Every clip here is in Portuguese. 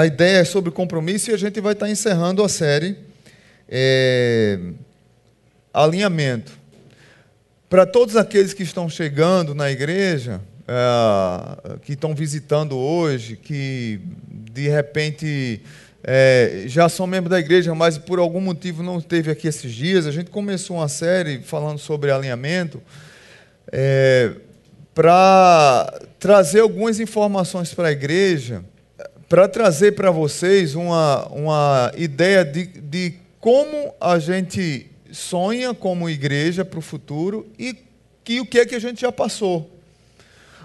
a ideia é sobre compromisso e a gente vai estar encerrando a série é, Alinhamento. Para todos aqueles que estão chegando na igreja, é, que estão visitando hoje, que de repente é, já são membros da igreja, mas por algum motivo não esteve aqui esses dias, a gente começou uma série falando sobre alinhamento. É, para trazer algumas informações para a igreja, para trazer para vocês uma, uma ideia de, de como a gente sonha como igreja para o futuro e que, o que é que a gente já passou,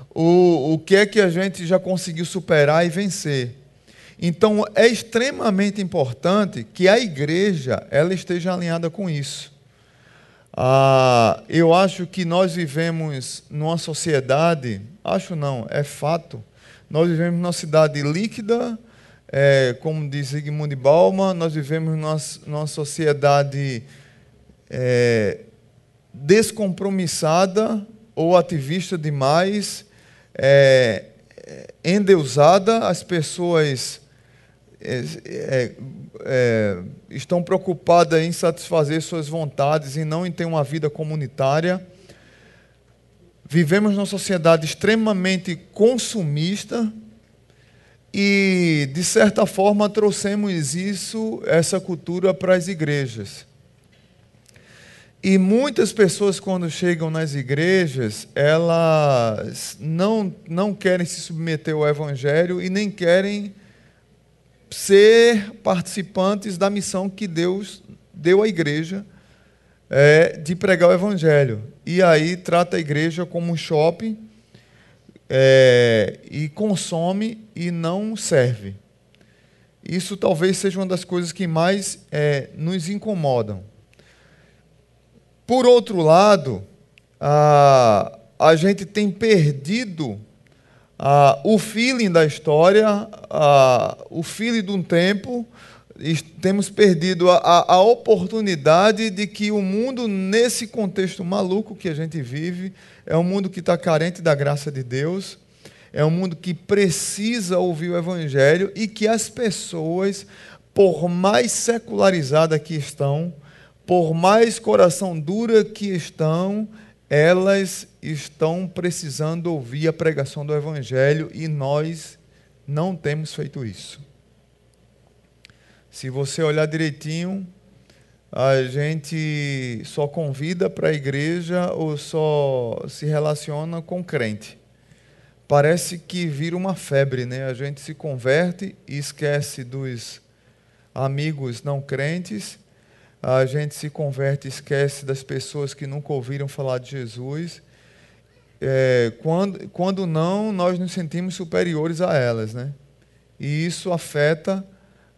o, o que é que a gente já conseguiu superar e vencer. Então é extremamente importante que a igreja ela esteja alinhada com isso. Ah, eu acho que nós vivemos numa sociedade, acho não, é fato, nós vivemos numa cidade líquida, é, como diz Zygmunt Bauman, nós vivemos numa, numa sociedade é, descompromissada ou ativista demais, é, endeusada, as pessoas é, é, é, estão preocupadas em satisfazer suas vontades e não em ter uma vida comunitária. Vivemos numa sociedade extremamente consumista e, de certa forma, trouxemos isso, essa cultura, para as igrejas. E muitas pessoas, quando chegam nas igrejas, elas não, não querem se submeter ao Evangelho e nem querem ser participantes da missão que Deus deu à igreja é, de pregar o evangelho. E aí trata a igreja como um shopping é, e consome e não serve. Isso talvez seja uma das coisas que mais é, nos incomodam. Por outro lado, a, a gente tem perdido ah, o feeling da história, ah, o feeling de um tempo, temos perdido a, a, a, oportunidade de que o mundo, nesse contexto maluco que a gente vive, é um mundo que está carente da graça de Deus, é um mundo que precisa ouvir o Evangelho e que as pessoas, por mais secularizadas que estão, por mais coração dura que estão, elas estão precisando ouvir a pregação do Evangelho e nós não temos feito isso. Se você olhar direitinho, a gente só convida para a igreja ou só se relaciona com crente. Parece que vira uma febre, né? A gente se converte e esquece dos amigos não crentes a gente se converte e esquece das pessoas que nunca ouviram falar de Jesus. É, quando, quando não, nós nos sentimos superiores a elas, né? E isso afeta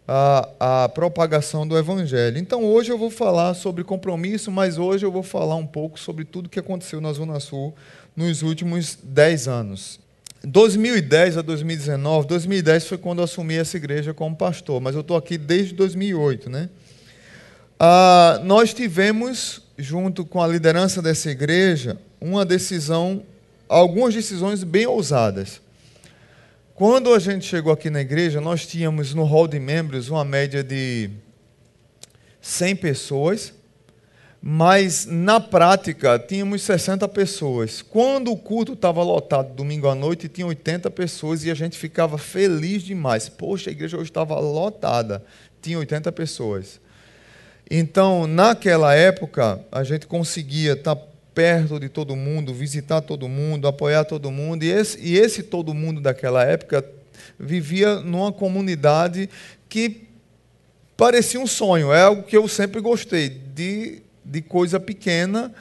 a, a propagação do Evangelho. Então, hoje eu vou falar sobre compromisso, mas hoje eu vou falar um pouco sobre tudo que aconteceu na Zona Sul nos últimos 10 anos. 2010 a 2019, 2010 foi quando eu assumi essa igreja como pastor, mas eu estou aqui desde 2008, né? Ah, nós tivemos, junto com a liderança dessa igreja, uma decisão, algumas decisões bem ousadas. Quando a gente chegou aqui na igreja, nós tínhamos no hall de membros uma média de 100 pessoas, mas na prática tínhamos 60 pessoas. Quando o culto estava lotado domingo à noite, tinha 80 pessoas e a gente ficava feliz demais. Poxa, a igreja hoje estava lotada, tinha 80 pessoas. Então, naquela época, a gente conseguia estar perto de todo mundo, visitar todo mundo, apoiar todo mundo, e esse, e esse todo mundo daquela época vivia numa comunidade que parecia um sonho, é algo que eu sempre gostei, de, de coisa pequena.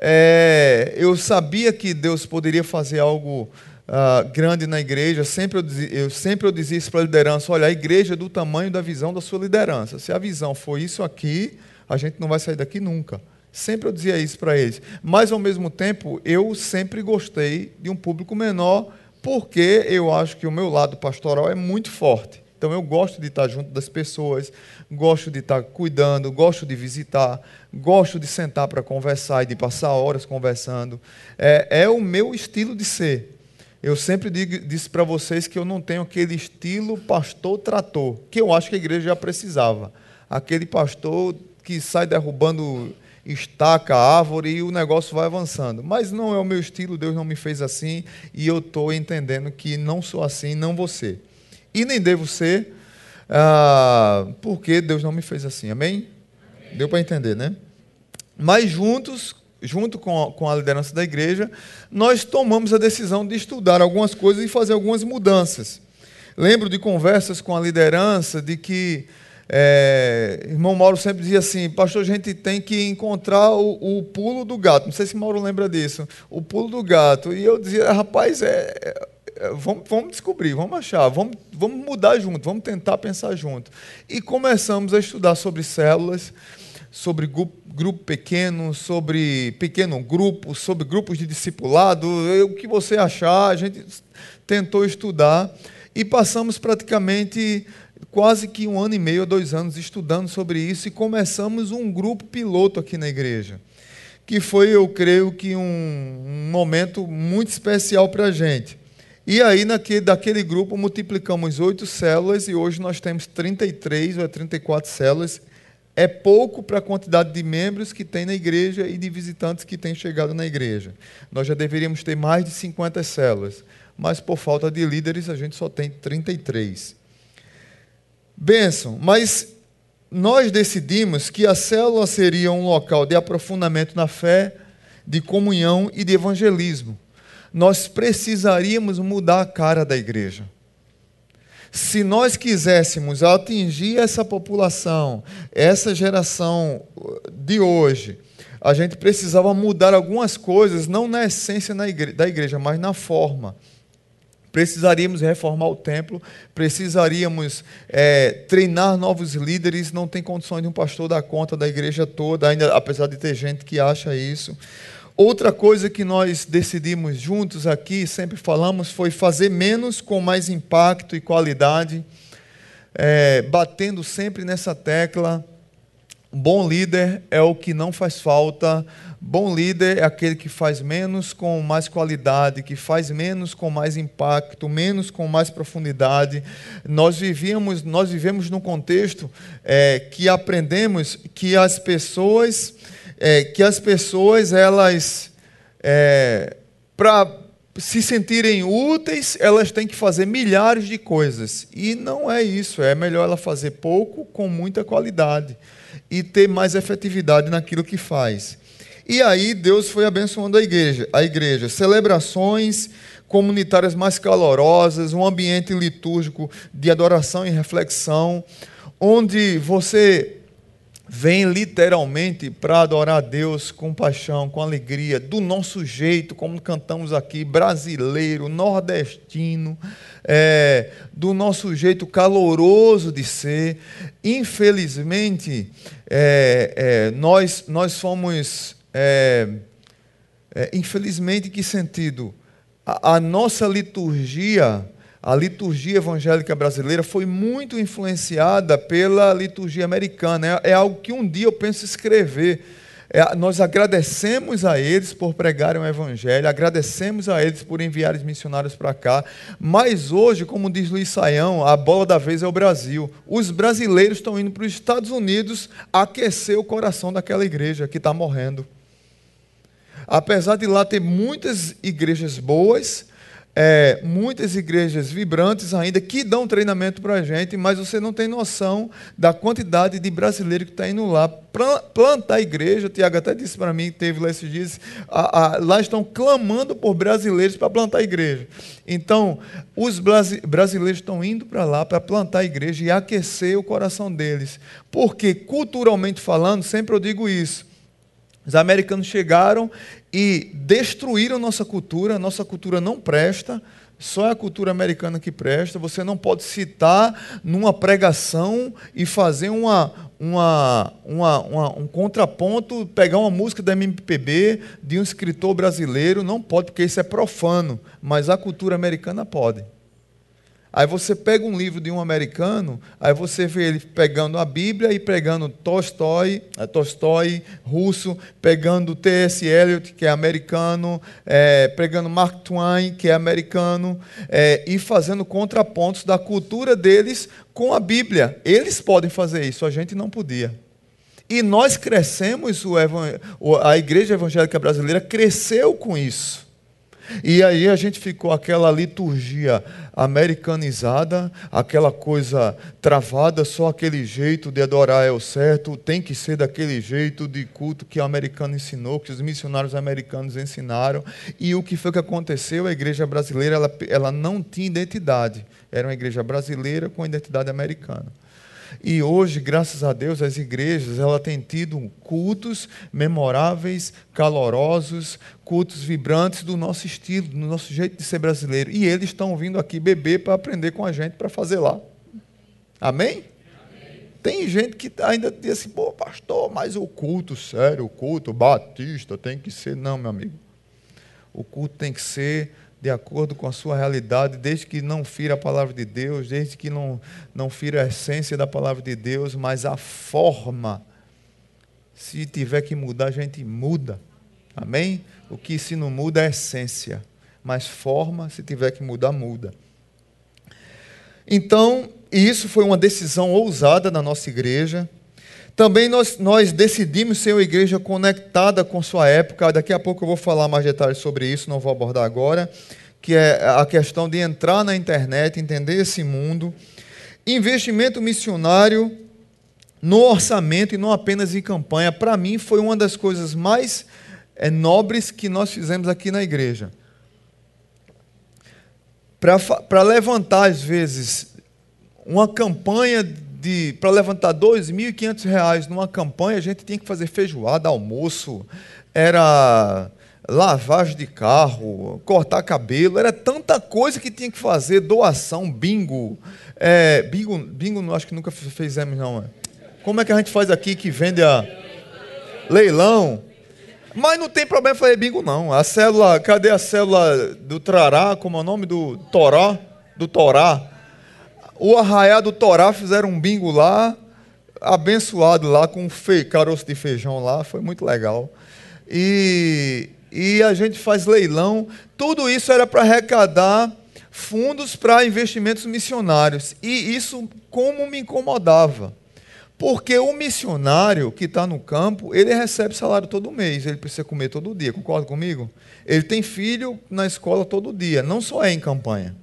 É, eu sabia que Deus poderia fazer algo uh, grande na igreja, sempre eu, eu sempre eu dizia isso para a liderança: olha, a igreja é do tamanho da visão da sua liderança. Se a visão for isso aqui, a gente não vai sair daqui nunca. Sempre eu dizia isso para eles. Mas, ao mesmo tempo, eu sempre gostei de um público menor, porque eu acho que o meu lado pastoral é muito forte. Então, eu gosto de estar junto das pessoas, gosto de estar cuidando, gosto de visitar, gosto de sentar para conversar e de passar horas conversando. É, é o meu estilo de ser. Eu sempre digo, disse para vocês que eu não tenho aquele estilo pastor-trator, que eu acho que a igreja já precisava. Aquele pastor que sai derrubando estaca, árvore e o negócio vai avançando. Mas não é o meu estilo, Deus não me fez assim e eu estou entendendo que não sou assim, não ser. E nem devo ser, ah, porque Deus não me fez assim. Amém? Amém. Deu para entender, né? Mas juntos, junto com a, com a liderança da igreja, nós tomamos a decisão de estudar algumas coisas e fazer algumas mudanças. Lembro de conversas com a liderança de que é, irmão Mauro sempre dizia assim, pastor, a gente tem que encontrar o, o, pulo do gato. Não sei se Mauro lembra disso. O pulo do gato. E eu dizia, rapaz, é, é, vamos, vamos, descobrir, vamos achar, vamos, vamos mudar junto, vamos tentar pensar junto. E começamos a estudar sobre células sobre grupo, grupo pequeno, sobre pequeno grupo, sobre grupos de discipulado, o que você achar, a gente tentou estudar e passamos praticamente quase que um ano e meio, dois anos estudando sobre isso e começamos um grupo piloto aqui na igreja, que foi, eu creio que um, um momento muito especial para a gente. E aí, naquele, daquele grupo, multiplicamos oito células e hoje nós temos 33 ou 34 células é pouco para a quantidade de membros que tem na igreja e de visitantes que têm chegado na igreja. Nós já deveríamos ter mais de 50 células, mas por falta de líderes a gente só tem 33. Benção, mas nós decidimos que a célula seria um local de aprofundamento na fé, de comunhão e de evangelismo. Nós precisaríamos mudar a cara da igreja. Se nós quiséssemos atingir essa população, essa geração de hoje, a gente precisava mudar algumas coisas, não na essência da igreja, mas na forma. Precisaríamos reformar o templo, precisaríamos é, treinar novos líderes. Não tem condições de um pastor dar conta da igreja toda, ainda apesar de ter gente que acha isso. Outra coisa que nós decidimos juntos aqui, sempre falamos, foi fazer menos com mais impacto e qualidade, é, batendo sempre nessa tecla. Bom líder é o que não faz falta. Bom líder é aquele que faz menos com mais qualidade, que faz menos com mais impacto, menos com mais profundidade. Nós vivíamos, nós vivemos num contexto é, que aprendemos que as pessoas é, que as pessoas, elas, é, para se sentirem úteis, elas têm que fazer milhares de coisas. E não é isso. É melhor ela fazer pouco com muita qualidade e ter mais efetividade naquilo que faz. E aí Deus foi abençoando a igreja, a igreja, celebrações comunitárias mais calorosas, um ambiente litúrgico de adoração e reflexão, onde você vem literalmente para adorar a Deus com paixão, com alegria, do nosso jeito, como cantamos aqui, brasileiro, nordestino, é, do nosso jeito caloroso de ser. Infelizmente, é, é, nós, nós fomos. É, é, infelizmente, em que sentido? a, a nossa liturgia a liturgia evangélica brasileira foi muito influenciada pela liturgia americana. É, é algo que um dia eu penso escrever. É, nós agradecemos a eles por pregarem o Evangelho, agradecemos a eles por enviarem missionários para cá, mas hoje, como diz Luiz Saião, a bola da vez é o Brasil. Os brasileiros estão indo para os Estados Unidos aquecer o coração daquela igreja que está morrendo. Apesar de lá ter muitas igrejas boas, é, muitas igrejas vibrantes ainda que dão treinamento para a gente, mas você não tem noção da quantidade de brasileiro que está indo lá plantar igreja. O Tiago até disse para mim, teve lá esses dias, a, a, lá estão clamando por brasileiros para plantar igreja. Então, os brasileiros estão indo para lá para plantar igreja e aquecer o coração deles. Porque, culturalmente falando, sempre eu digo isso, os americanos chegaram e destruíram nossa cultura, nossa cultura não presta, só é a cultura americana que presta. Você não pode citar numa pregação e fazer uma, uma, uma, uma, um contraponto, pegar uma música da MPB de um escritor brasileiro, não pode, porque isso é profano, mas a cultura americana pode. Aí você pega um livro de um americano, aí você vê ele pegando a Bíblia e pegando Tolstói, eh, Tolstói russo, pegando T.S. Eliot, que é americano, é, pegando Mark Twain, que é americano, é, e fazendo contrapontos da cultura deles com a Bíblia. Eles podem fazer isso, a gente não podia. E nós crescemos, a igreja evangélica brasileira cresceu com isso. E aí a gente ficou aquela liturgia americanizada, aquela coisa travada, só aquele jeito de adorar é o certo, tem que ser daquele jeito de culto que o americano ensinou, que os missionários americanos ensinaram. E o que foi que aconteceu? A igreja brasileira ela, ela não tinha identidade. Era uma igreja brasileira com identidade americana. E hoje, graças a Deus, as igrejas ela têm tido cultos memoráveis, calorosos, cultos vibrantes do nosso estilo, do nosso jeito de ser brasileiro. E eles estão vindo aqui beber para aprender com a gente para fazer lá. Amém? Tem gente que ainda diz assim, pô, pastor, mas o culto sério, o culto batista tem que ser. Não, meu amigo. O culto tem que ser de acordo com a sua realidade, desde que não fira a palavra de Deus, desde que não, não fira a essência da palavra de Deus, mas a forma. Se tiver que mudar, a gente muda. Amém? O que se não muda é a essência, mas forma, se tiver que mudar, muda. Então, isso foi uma decisão ousada na nossa igreja. Também nós, nós decidimos ser uma igreja conectada com sua época. Daqui a pouco eu vou falar mais detalhes sobre isso, não vou abordar agora. Que é a questão de entrar na internet, entender esse mundo. Investimento missionário no orçamento e não apenas em campanha. Para mim, foi uma das coisas mais é, nobres que nós fizemos aqui na igreja. Para levantar, às vezes, uma campanha para levantar R$ 2.500 numa campanha, a gente tinha que fazer feijoada, almoço, era lavagem de carro, cortar cabelo, era tanta coisa que tinha que fazer, doação, bingo. É, bingo, bingo acho que nunca fizemos, não. É. Como é que a gente faz aqui que vende a leilão? Mas não tem problema fazer bingo, não. A célula, cadê a célula do Trará? Como é o nome do Torá? Do Torá? O Arraiá do Torá fizeram um bingo lá, abençoado lá com fe... caroço de feijão lá, foi muito legal. E, e a gente faz leilão. Tudo isso era para arrecadar fundos para investimentos missionários. E isso como me incomodava. Porque o missionário que está no campo, ele recebe salário todo mês, ele precisa comer todo dia, concorda comigo? Ele tem filho na escola todo dia, não só é em campanha.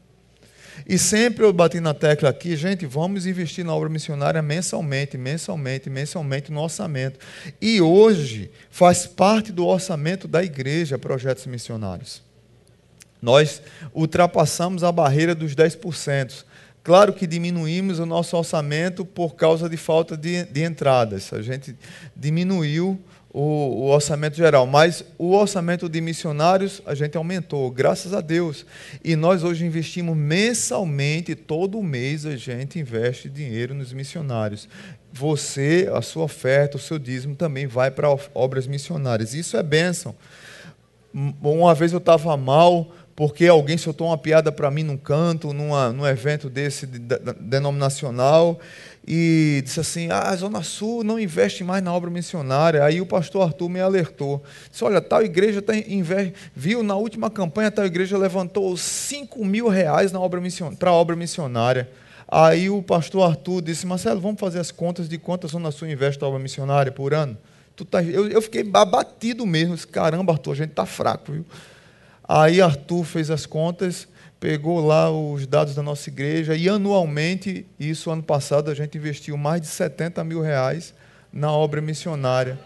E sempre eu bati na tecla aqui, gente, vamos investir na obra missionária mensalmente, mensalmente, mensalmente no orçamento. E hoje faz parte do orçamento da igreja projetos missionários. Nós ultrapassamos a barreira dos 10%. Claro que diminuímos o nosso orçamento por causa de falta de, de entradas. A gente diminuiu o, o, orçamento geral, mas o orçamento de missionários a gente aumentou, graças a Deus. E nós hoje investimos mensalmente, todo mês a gente investe dinheiro nos missionários. Você, a sua oferta, o seu dízimo também vai para obras missionárias. Isso é bênção. Uma vez eu estava mal, porque alguém soltou uma piada para mim num canto, numa, num evento desse de, de, denominacional, e disse assim: ah, a Zona Sul não investe mais na obra missionária. Aí o pastor Arthur me alertou. Disse: olha, tal igreja tá investe, viu na última campanha, tal igreja levantou 5 mil reais na obra para a obra missionária. Aí o pastor Arthur disse: Marcelo, vamos fazer as contas de quanto a Zona Sul investe na obra missionária por ano? Tu tá, eu, eu fiquei abatido mesmo. Disse, Caramba, Arthur, a gente está fraco, viu? Aí Arthur fez as contas pegou lá os dados da nossa igreja e anualmente, isso ano passado, a gente investiu mais de 70 mil reais na obra missionária.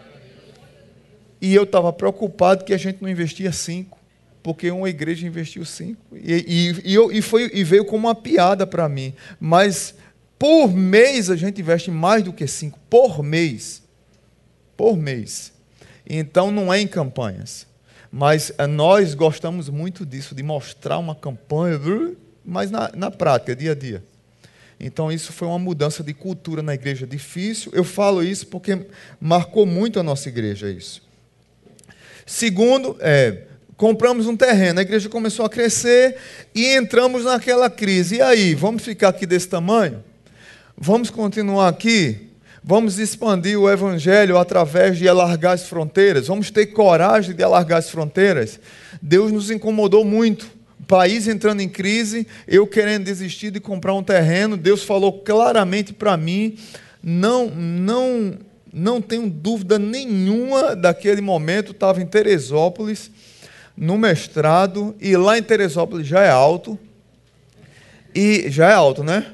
E eu estava preocupado que a gente não investia cinco, porque uma igreja investiu cinco. E, e, e, eu, e, foi, e veio como uma piada para mim. Mas por mês a gente investe mais do que cinco. Por mês. Por mês. Então não é em campanhas. Mas eh, nós gostamos muito disso, de mostrar uma campanha, mas na, na prática, dia a dia. Então, isso foi uma mudança de cultura na igreja difícil. Eu falo isso porque marcou muito a nossa igreja isso. Segundo, é, compramos um terreno, a igreja começou a crescer e entramos naquela crise. E aí, vamos ficar aqui desse tamanho? Vamos continuar aqui? Vamos expandir o evangelho através de alargar as fronteiras? Vamos ter coragem de alargar as fronteiras? Deus nos incomodou muito. País entrando em crise, eu querendo desistir de comprar um terreno, Deus falou claramente para mim: não, não, não tenho dúvida nenhuma daquele momento, estava em Teresópolis no mestrado, e lá em Teresópolis já é alto, e já é alto, né?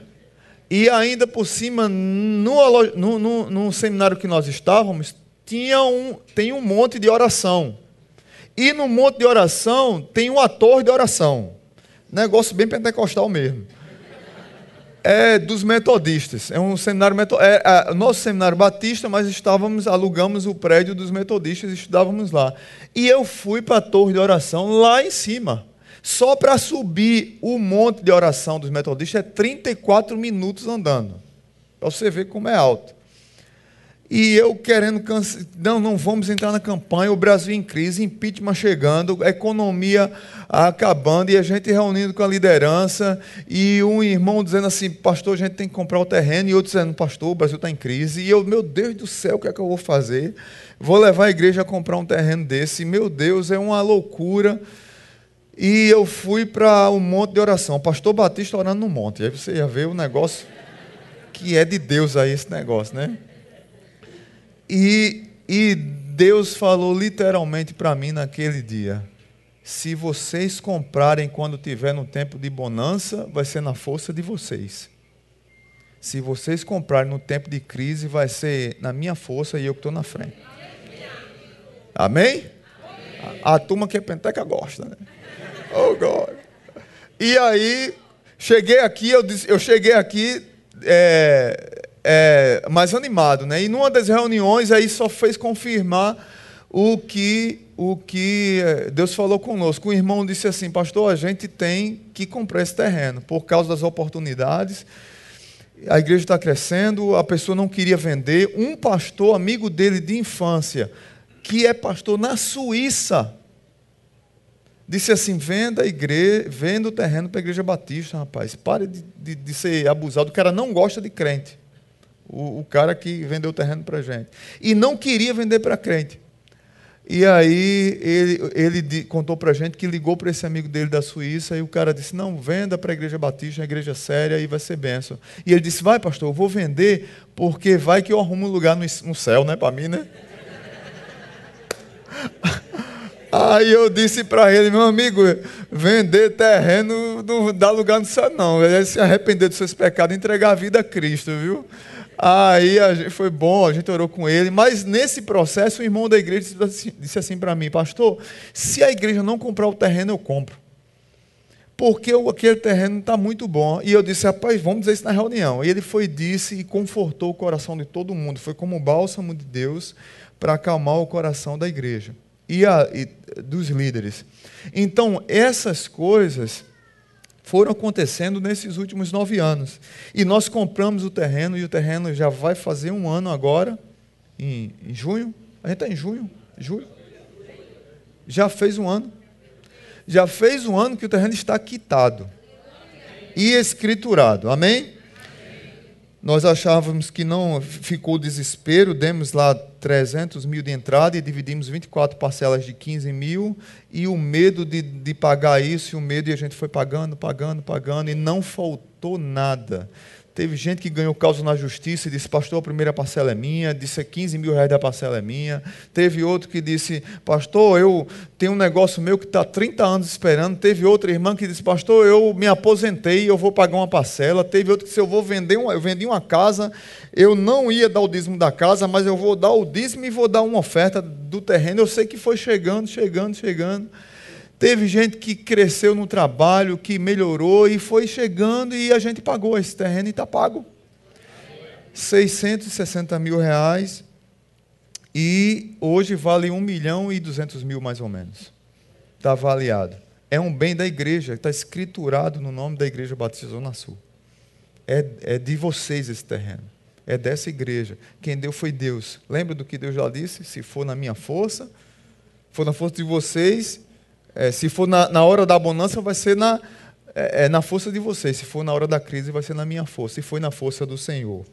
E ainda por cima, no, no, no, no seminário que nós estávamos, tinha um, tem um monte de oração. E no monte de oração tem uma torre de oração. Negócio bem pentecostal mesmo é dos metodistas. É um seminário é, é, nosso seminário batista, mas estávamos alugamos o prédio dos metodistas e estudávamos lá. E eu fui para a torre de oração lá em cima. Só para subir o monte de oração dos metodistas é 34 minutos andando. Para você ver como é alto. E eu querendo. Não, não vamos entrar na campanha. O Brasil em crise, impeachment chegando, a economia acabando e a gente reunindo com a liderança. E um irmão dizendo assim: Pastor, a gente tem que comprar o terreno. E outro dizendo: Pastor, o Brasil está em crise. E eu, meu Deus do céu, o que é que eu vou fazer? Vou levar a igreja a comprar um terreno desse. Meu Deus, é uma loucura. E eu fui para um monte de oração. Pastor Batista orando no monte. Aí você ia ver o negócio que é de Deus aí, esse negócio, né? E, e Deus falou literalmente para mim naquele dia: se vocês comprarem quando tiver no tempo de bonança, vai ser na força de vocês. Se vocês comprarem no tempo de crise, vai ser na minha força e eu que estou na frente. Amém? A, a, turma que é penteca gosta, né? E aí, cheguei aqui, eu, disse, eu cheguei aqui, é, é, mais animado, né? E numa das reuniões aí só fez confirmar o que o que é, Deus falou conosco. O irmão disse assim, pastor, a gente tem que comprar esse terreno por causa das oportunidades. A igreja está crescendo, a pessoa não queria vender. Um pastor, amigo dele de infância, que é pastor na Suíça, disse assim: venda a igreja, venda o terreno para a igreja batista, rapaz. Pare de, de, de ser abusado. O cara não gosta de crente. O, o cara que vendeu o terreno para a gente. E não queria vender para crente. E aí ele, ele contou para a gente que ligou para esse amigo dele da Suíça e o cara disse, não, venda para a igreja batista, uma igreja séria e vai ser benção. E ele disse, vai pastor, eu vou vender porque vai que eu arrumo um lugar no, no céu, né, para mim, né? Aí eu disse para ele, meu amigo, vender terreno não dá lugar céu não. Ele se arrepender dos seus pecados e entregar a vida a Cristo, viu? Aí gente, foi bom, a gente orou com ele, mas nesse processo o irmão da igreja disse assim, assim para mim, pastor, se a igreja não comprar o terreno, eu compro. Porque aquele terreno está muito bom. E eu disse, rapaz, vamos dizer isso na reunião. E ele foi, disse e confortou o coração de todo mundo. Foi como o bálsamo de Deus para acalmar o coração da igreja e, a, e dos líderes. Então, essas coisas foram acontecendo nesses últimos nove anos. E nós compramos o terreno, e o terreno já vai fazer um ano agora, em, em junho. A gente está em junho? Julho? Já fez um ano. Já fez um ano que o terreno está quitado e escriturado. Amém? Nós achávamos que não ficou desespero, demos lá 300 mil de entrada e dividimos 24 parcelas de 15 mil, e o medo de, de pagar isso, e o medo, e a gente foi pagando, pagando, pagando, e não faltou nada. Teve gente que ganhou causa na justiça e disse, pastor, a primeira parcela é minha, disse 15 mil reais da parcela é minha. Teve outro que disse, pastor, eu tenho um negócio meu que está 30 anos esperando. Teve outra irmã que disse, pastor, eu me aposentei eu vou pagar uma parcela. Teve outro que disse, eu vou vender uma, eu vendi uma casa, eu não ia dar o dízimo da casa, mas eu vou dar o dízimo e vou dar uma oferta do terreno. Eu sei que foi chegando, chegando, chegando. Teve gente que cresceu no trabalho, que melhorou e foi chegando e a gente pagou esse terreno e está pago. 660 mil reais e hoje vale 1 milhão e 200 mil mais ou menos. Está avaliado. É um bem da igreja, está escriturado no nome da Igreja Batista Zona Sul. É, é de vocês esse terreno. É dessa igreja. Quem deu foi Deus. Lembra do que Deus já disse? Se for na minha força, for na força de vocês, É, se for na, na, hora da bonança, vai ser na, é, é, na força de vocês. Se for na hora da crise, vai ser na minha força. E foi na força do Senhor.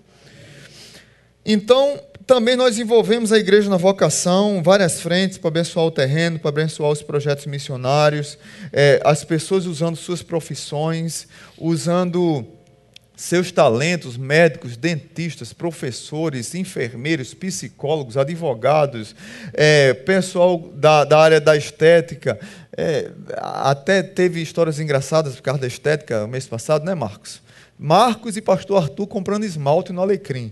Então, também nós envolvemos a igreja na vocação, várias frentes para abençoar o terreno, para abençoar os projetos missionários, é, as pessoas usando suas profissões, usando seus talentos, médicos, dentistas, professores, enfermeiros, psicólogos, advogados, é, pessoal da, da área da estética. É, até teve histórias engraçadas por causa da estética mês passado, né, Marcos? Marcos e pastor Arthur comprando esmalte no Alecrim.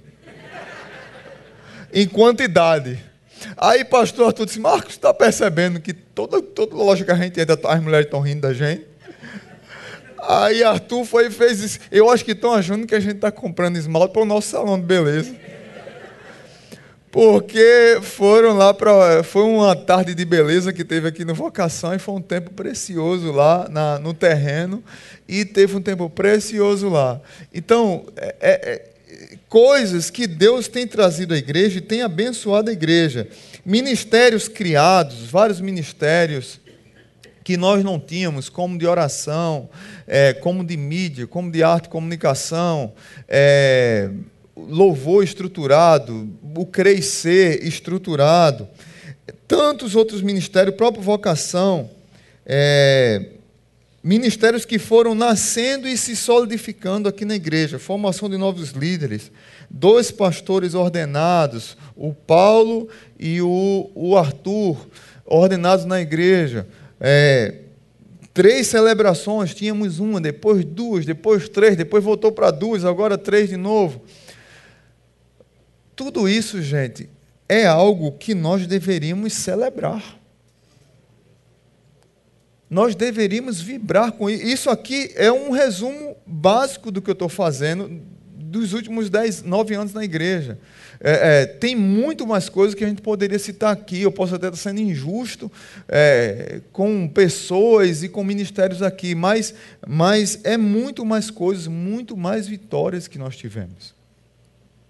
em quantidade. Aí pastor Arthur disse, Marcos, está percebendo que toda, toda loja que a gente entra, as mulheres estão rindo da gente? Aí Arthur foi e fez isso. Eu acho que estão achando que a gente está comprando esmalte para o nosso salão de beleza. Porque foram lá para. Foi uma tarde de beleza que teve aqui no Vocação e foi um tempo precioso lá na, no terreno. E teve um tempo precioso lá. Então, é, é, é coisas que Deus tem trazido à igreja e tem abençoado a igreja. Ministérios criados, vários ministérios que nós não tínhamos, como de oração, é, como de mídia, como de arte e comunicação, é, louvor estruturado, o crescer estruturado, tantos outros ministérios, própria vocação, é, ministérios que foram nascendo e se solidificando aqui na igreja, formação de novos líderes, dois pastores ordenados, o Paulo e o, o Arthur, ordenados na igreja, é, três celebrações, tínhamos uma, depois duas, depois três, depois voltou para duas, agora três de novo. Tudo isso, gente, é algo que nós deveríamos celebrar. Nós deveríamos vibrar com isso. Isso aqui é um resumo básico do que eu estou fazendo dos últimos dez, nove anos na igreja. É, é, tem muito mais coisas que a gente poderia citar aqui. Eu posso até estar sendo injusto é, com pessoas e com ministérios aqui, mas, mas é muito mais coisas, muito mais vitórias que nós tivemos.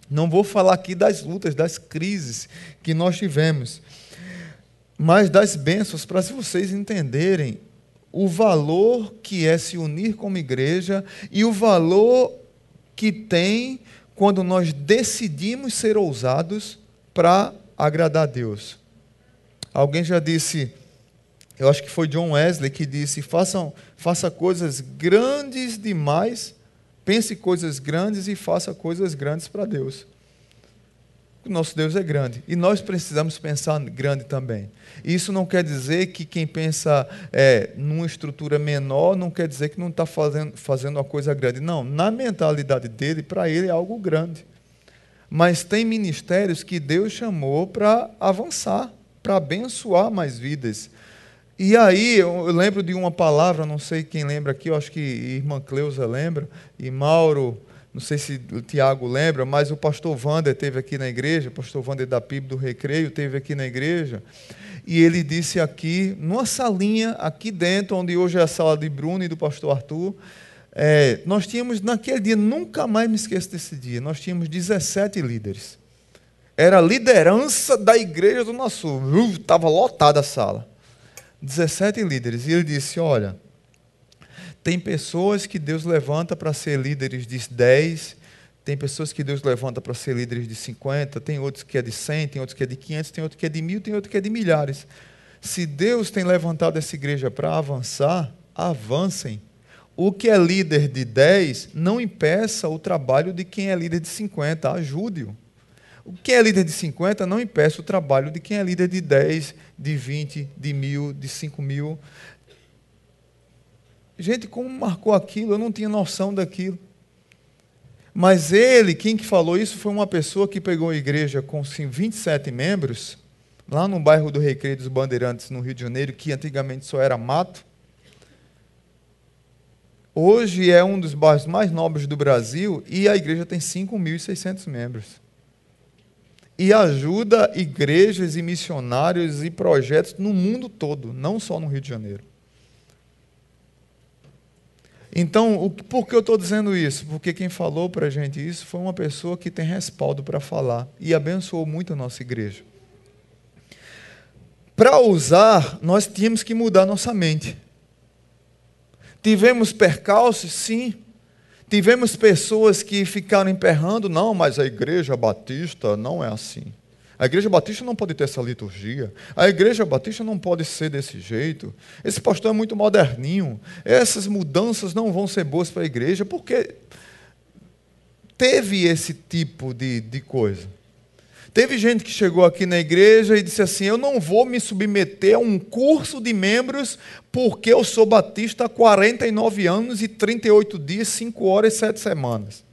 Não vou falar aqui das lutas, das crises que nós tivemos, mas das bênçãos, para vocês entenderem o valor que é se unir como igreja e o valor que tem quando nós decidimos ser ousados para agradar a Deus. Alguém já disse, eu acho que foi John Wesley que disse: façam, faça coisas grandes demais, pense coisas grandes e faça coisas grandes para Deus. Nosso Deus é grande e nós precisamos pensar grande também. Isso não quer dizer que quem pensa é, numa estrutura menor não quer dizer que não está fazendo, fazendo uma coisa grande. Não, na mentalidade dele, para ele é algo grande. Mas tem ministérios que Deus chamou para avançar, para abençoar mais vidas. E aí, eu lembro de uma palavra, não sei quem lembra aqui, eu acho que irmã Cleusa lembra, e Mauro não sei se o Tiago lembra, mas o pastor Wander teve aqui na igreja, o pastor Wander da PIB do Recreio teve aqui na igreja, e ele disse aqui, numa salinha aqui dentro, onde hoje é a sala de Bruno e do pastor Arthur, é, nós tínhamos naquele dia, nunca mais me esqueço desse dia, nós tínhamos 17 líderes. Era a liderança da igreja do nosso, estava lotada a sala. 17 líderes. E ele disse: Olha, tem pessoas que Deus levanta para ser líderes de 10, tem pessoas que Deus levanta para ser líderes de 50, tem outros que é de 100, tem outros que é de 500, tem outro que é de mil, tem outro que é de milhares. Se Deus tem levantado essa igreja para avançar, avancem. O que é líder de 10 não impeça o trabalho de quem é líder de 50, ajude-o. O que é líder de 50 não impeça o trabalho de quem é líder de 10, de 20, de mil, de 5 mil. Gente, como marcou aquilo? Eu não tinha noção daquilo. Mas ele, quem que falou isso, foi uma pessoa que pegou a igreja com sim, 27 membros, lá no bairro do Recreio dos Bandeirantes, no Rio de Janeiro, que antigamente só era mato. Hoje é um dos bairros mais nobres do Brasil e a igreja tem 5.600 membros. E ajuda igrejas e missionários e projetos no mundo todo, não só no Rio de Janeiro. Então, o, por que eu estou dizendo isso? Porque quem falou para a gente isso foi uma pessoa que tem respaldo para falar e abençoou muito a nossa igreja. para usar, nós tínhamos que mudar nossa mente. Tivemos percalços? Sim. Tivemos pessoas que ficaram emperrando, não, mas a igreja batista não é assim. A igreja batista não pode ter essa liturgia. A igreja batista não pode ser desse jeito. Esse pastor é muito moderninho. Essas mudanças não vão ser boas para a igreja, porque teve esse tipo de, de coisa. Teve gente que chegou aqui na igreja e disse assim: Eu não vou me submeter a um curso de membros porque eu sou batista há 49 anos e 38 dias, 5 horas e 7 semanas.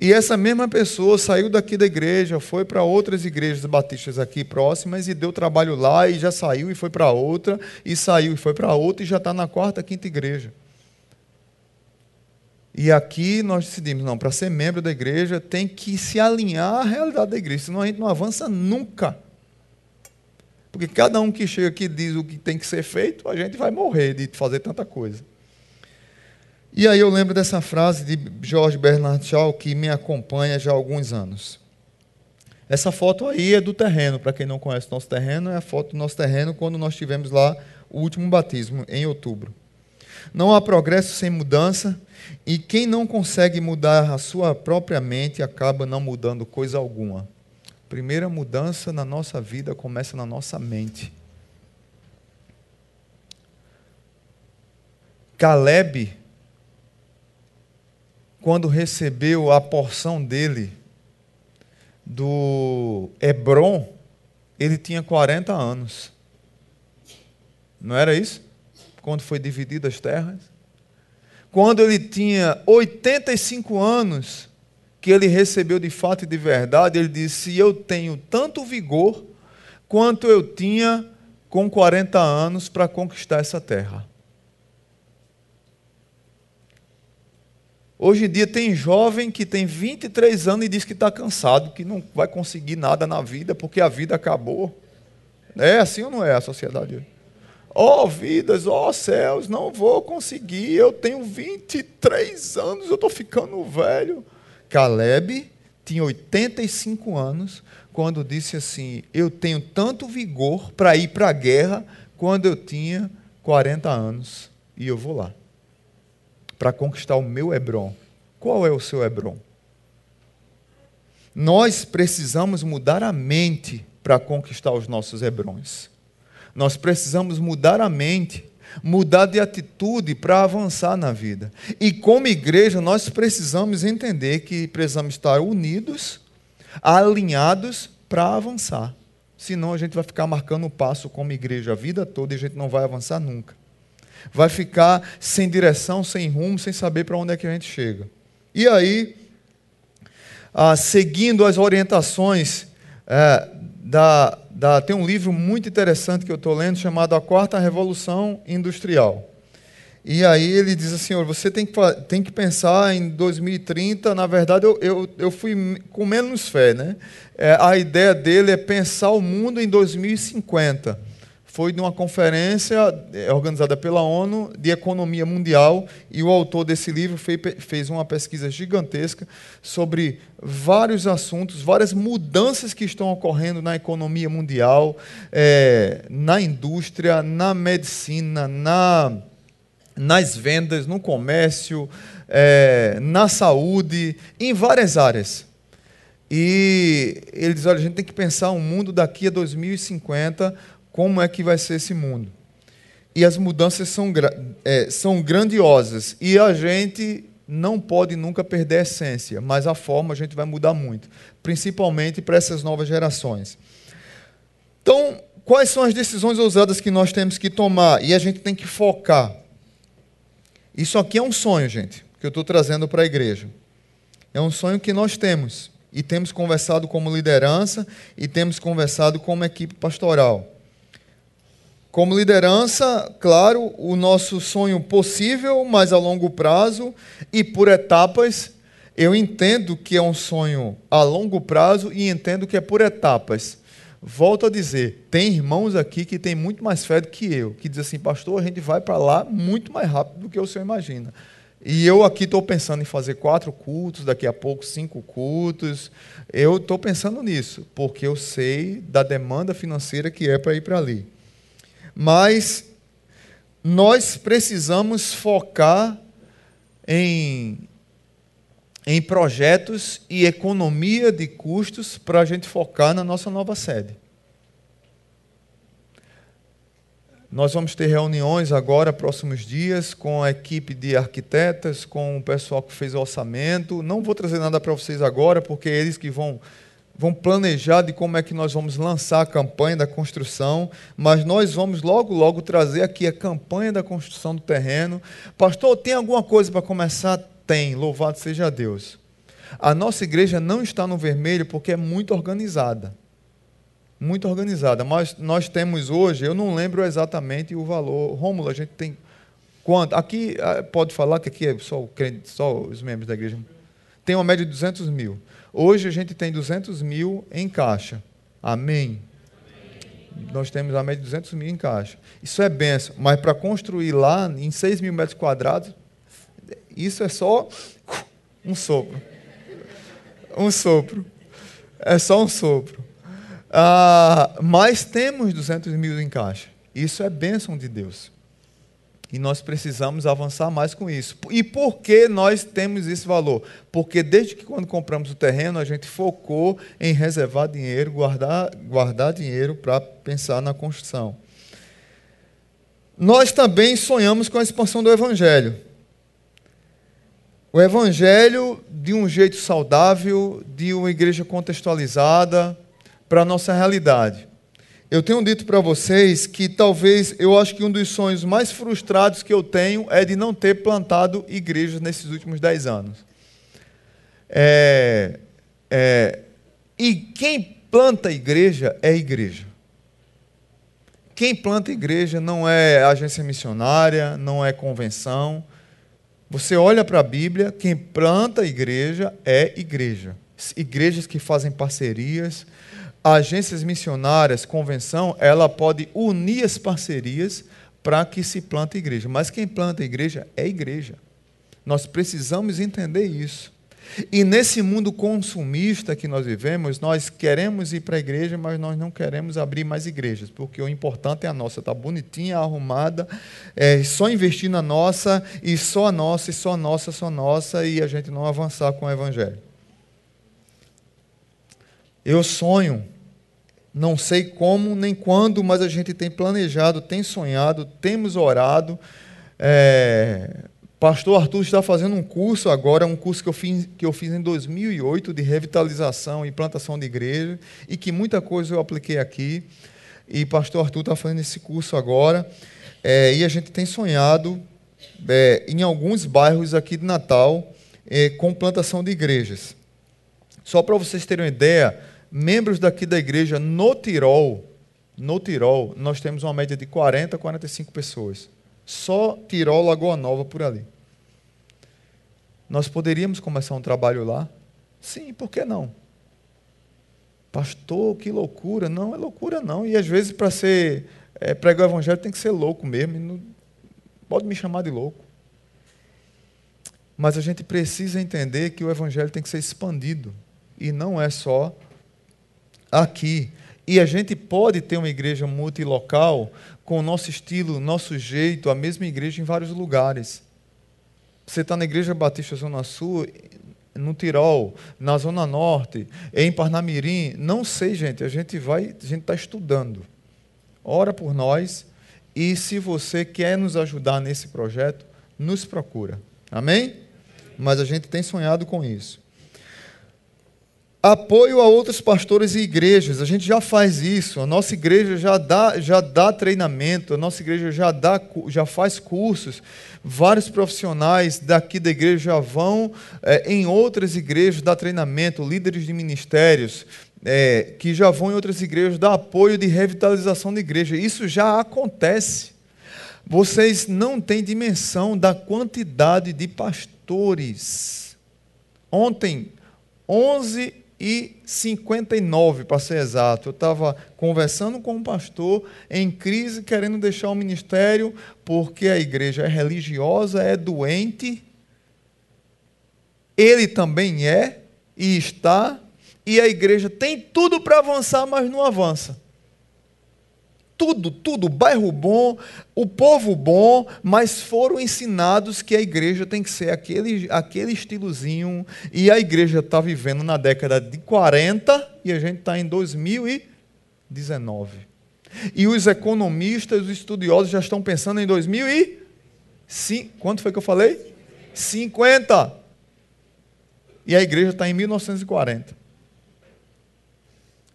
E essa mesma pessoa saiu daqui da igreja, foi para outras igrejas batistas aqui próximas e deu trabalho lá e já saiu e foi para outra, e saiu e foi para outra e já está na quarta, quinta igreja. E aqui nós decidimos, não, para ser membro da igreja tem que se alinhar à realidade da igreja, senão a gente não avança nunca. Porque cada um que chega aqui diz o que tem que ser feito, a gente vai morrer de fazer tanta coisa. E aí eu lembro dessa frase de George Bernard Shaw que me acompanha já há alguns anos. Essa foto aí é do terreno, para quem não conhece o nosso terreno, é a foto do nosso terreno quando nós tivemos lá o último batismo, em outubro. Não há progresso sem mudança, e quem não consegue mudar a sua própria mente acaba não mudando coisa alguma. Primeira mudança na nossa vida começa na nossa mente. Caleb, quando recebeu a porção dele do Hebron, ele tinha 40 anos. Não era isso? Quando foi divididas as terras? quando ele tinha 85 anos, que ele recebeu de fato e de verdade, ele disse: Eu tenho tanto vigor quanto eu tinha com 40 anos para conquistar essa terra. Hoje em dia tem jovem que tem 23 anos e diz que está cansado, que não vai conseguir nada na vida porque a vida acabou. É assim ou não é a sociedade hoje? Ó oh, vidas, ó oh, céus, não vou conseguir, eu tenho 23 anos, eu estou ficando velho. Caleb tinha 85 anos quando disse assim: Eu tenho tanto vigor para ir para a guerra quando eu tinha 40 anos e eu vou lá para conquistar o meu Hebron. Qual é o seu Hebron? Nós precisamos mudar a mente para conquistar os nossos Hebrons. Nós precisamos mudar a mente, mudar de atitude para avançar na vida. E como igreja, nós precisamos entender que precisamos estar unidos, alinhados para avançar. Senão a gente vai ficar marcando o passo como igreja a vida toda e a gente não vai avançar nunca. Vai ficar sem direção, sem rumo, sem saber para onde é que a gente chega. E aí, ah, seguindo as orientações é, da, da, tem um livro muito interessante que eu estou lendo chamado A Quarta Revolução Industrial. E aí ele diz assim: você tem que, tem que pensar em 2030. Na verdade, eu, eu, eu fui com menos fé. Né? É, a ideia dele é pensar o mundo em 2050 foi de uma conferência é, organizada pela ONU de Economia Mundial, e o autor desse livro fez uma pesquisa gigantesca sobre vários assuntos, várias mudanças que estão ocorrendo na economia mundial, é, na indústria, na medicina, na, nas vendas, no comércio, é, na saúde, em várias áreas. E ele diz: olha, a gente tem que pensar um mundo daqui a 2050 como é que vai ser esse mundo. E as mudanças são, é, são grandiosas. E a gente não pode nunca perder a essência, mas a forma a gente vai mudar muito, principalmente para essas novas gerações. Então, quais são as decisões ousadas que nós temos que tomar? E a gente tem que focar. Isso aqui é um sonho, gente, que eu estou trazendo para a igreja. É um sonho que nós temos. E temos conversado como liderança e temos conversado como equipe pastoral. Como liderança, claro, o nosso sonho possível, mas a longo prazo e por etapas. Eu entendo que é um sonho a longo prazo e entendo que é por etapas. Volto a dizer, tem irmãos aqui que têm muito mais fé do que eu, que dizem assim, pastor, a gente vai para lá muito mais rápido do que o senhor imagina. E eu aqui estou pensando em fazer quatro cultos, daqui a pouco cinco cultos. Eu estou pensando nisso, porque eu sei da demanda financeira que é para ir para ali. Mas nós precisamos focar em, em projetos e economia de custos para a gente focar na nossa nova sede. Nós vamos ter reuniões agora, próximos dias, com a equipe de arquitetas, com o pessoal que fez o orçamento. Não vou trazer nada para vocês agora, porque é eles que vão, vão planejar de como é que nós vamos lançar a campanha da construção, mas nós vamos logo, logo trazer aqui a campanha da construção do terreno. Pastor, tem alguma coisa para começar? Tem, louvado seja Deus. A nossa igreja não está no vermelho porque é muito organizada muito organizada. Mas nós temos hoje, eu não lembro exatamente o valor. Rômulo, a gente tem quanto? Aqui ah, pode falar que aqui é só, só os membros da igreja. Tem uma média de 200 mil. Hoje a gente tem 200 mil em caixa. Amém. Nós temos a média de 200 mil em caixa. Isso é benção. Mas para construir lá em 6 mil metros quadrados, isso é só um sopro. Um sopro. É só um sopro. Ah, mas temos 200 mil em caixa. Isso é bênção de Deus. E nós precisamos avançar mais com isso. E por que nós temos esse valor? Porque desde que quando compramos o terreno, a gente focou em reservar dinheiro, guardar, guardar dinheiro para pensar na construção. Nós também sonhamos com a expansão do Evangelho. O Evangelho de um jeito saudável, de uma igreja contextualizada, para a nossa realidade. Eu tenho dito para vocês que talvez eu acho que um dos sonhos mais frustrados que eu tenho é de não ter plantado igrejas nesses últimos dez anos. É, é, e quem planta igreja é igreja. Quem planta igreja não é agência missionária, não é convenção. Você olha para a Bíblia, quem planta igreja é igreja. Igrejas que fazem parcerias, agências missionárias, convenção, ela pode unir as parcerias para que se plante igreja. Mas quem planta igreja é igreja. Nós precisamos entender isso. E nesse mundo consumista que nós vivemos, nós queremos ir para a igreja, mas nós não queremos abrir mais igrejas, porque o importante é a nossa, está bonitinha, arrumada, é só investir na nossa, e só a nossa, e só a nossa, só a nossa, e a gente não avançar com o Evangelho. Eu sonho não sei como nem quando, mas a gente tem planejado, tem sonhado, temos orado. É, Pastor Arthur está fazendo um curso agora, um curso que eu, fiz, que eu fiz em 2008 de revitalização e plantação de igreja, e que muita coisa eu apliquei aqui. E Pastor Arthur está fazendo esse curso agora. É, e a gente tem sonhado é, em alguns bairros aqui de Natal é, com plantação de igrejas. Só para vocês terem uma ideia, membros daqui da igreja no Tirol, no Tirol, nós temos uma média de 40, 45 pessoas. Só Tirol, Lagoa Nova por ali. Nós poderíamos começar um trabalho lá? Sim, por que não? Pastor, que loucura. Não, é loucura não. E às vezes para ser é, pregar o evangelho tem que ser louco mesmo. Não, pode me chamar de louco. Mas a gente precisa entender que o evangelho tem que ser expandido. E não é só aqui. E a gente pode ter uma igreja multilocal com o nosso estilo, nosso jeito, a mesma igreja em vários lugares. Você está na Igreja Batista Zona Sul, no Tirol, na Zona Norte, em Parnamirim, não sei, gente, a gente vai, a gente está estudando. Ora por nós e se você quer nos ajudar nesse projeto, nos procura. Amém? Mas a gente tem sonhado com isso. Apoio a outros pastores e igrejas. A gente já faz isso. A nossa igreja já dá, já dá treinamento, a nossa igreja já, dá, já faz cursos. Vários profissionais daqui da igreja já vão é, em outras igrejas dar treinamento, líderes de ministérios. É, que já vão em outras igrejas dar apoio de revitalização da igreja. Isso já acontece. Vocês não têm dimensão da quantidade de pastores. Ontem, 11 e 59, para ser exato. Eu estava conversando com um pastor em crise, querendo deixar o ministério, porque a igreja é religiosa, é doente Ele também é e está, e a igreja tem tudo para avançar, mas não avança. Tudo, tudo, bairro bom, o povo bom, mas foram ensinados que a igreja tem que ser aquele, aquele estilozinho, e a igreja está vivendo na década de 40 e a gente está em 2019. E os economistas, os estudiosos já estão pensando em 2005. Quanto foi que eu falei? 50. E a igreja está em 1940.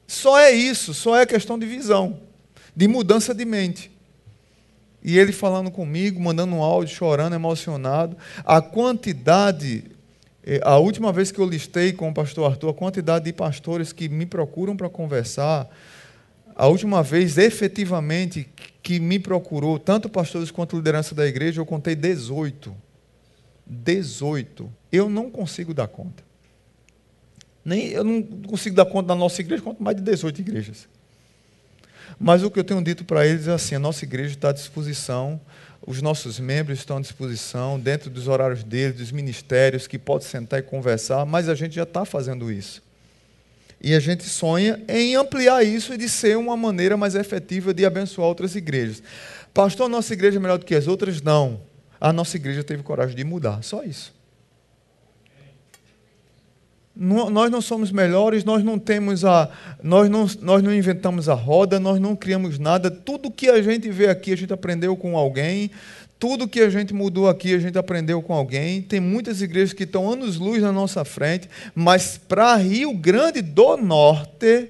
Só é isso, só é questão de visão, de mudança de mente. E ele falando comigo, mandando um áudio, chorando, emocionado. A quantidade, eh, a última vez que eu listei com o pastor Arthur, a quantidade de pastores que me procuram para conversar, a última vez efetivamente que me procurou, tanto pastores quanto liderança da igreja, eu contei 18. 18. Eu não consigo dar conta. Nem, eu não consigo dar conta da nossa igreja, quanto mais de 18 igrejas. Mas o que eu tenho dito para eles é assim: a nossa igreja está à disposição, os nossos membros estão à disposição, dentro dos horários deles, dos ministérios, que pode sentar e conversar, mas a gente já está fazendo isso. E a gente sonha em ampliar isso e de ser uma maneira mais efetiva de abençoar outras igrejas. Pastor, a nossa igreja é melhor do que as outras? Não. A nossa igreja teve coragem de mudar, só isso. Nós não somos melhores, nós não temos a. Nós não, nós não inventamos a roda, nós não criamos nada. Tudo que a gente vê aqui, a gente aprendeu com alguém. Tudo que a gente mudou aqui, a gente aprendeu com alguém. Tem muitas igrejas que estão anos-luz na nossa frente, mas para Rio Grande do Norte,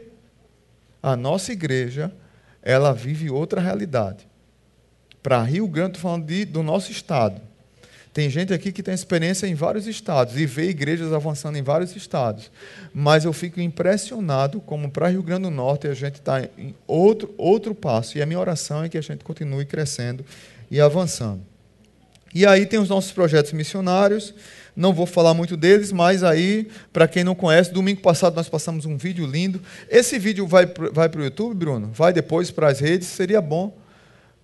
a nossa igreja, ela vive outra realidade. Para Rio Grande, estou falando de, do nosso estado. Tem gente aqui que tem experiência em vários estados e vê igrejas avançando em vários estados. Mas eu fico impressionado como para Rio Grande do Norte a gente está em outro, outro passo. E a minha oração é que a gente continue crescendo e avançando. E aí tem os nossos projetos missionários. Não vou falar muito deles, mas aí, para quem não conhece, domingo passado nós passamos um vídeo lindo. Esse vídeo vai, vai para o YouTube, Bruno? Vai depois para as redes? Seria bom.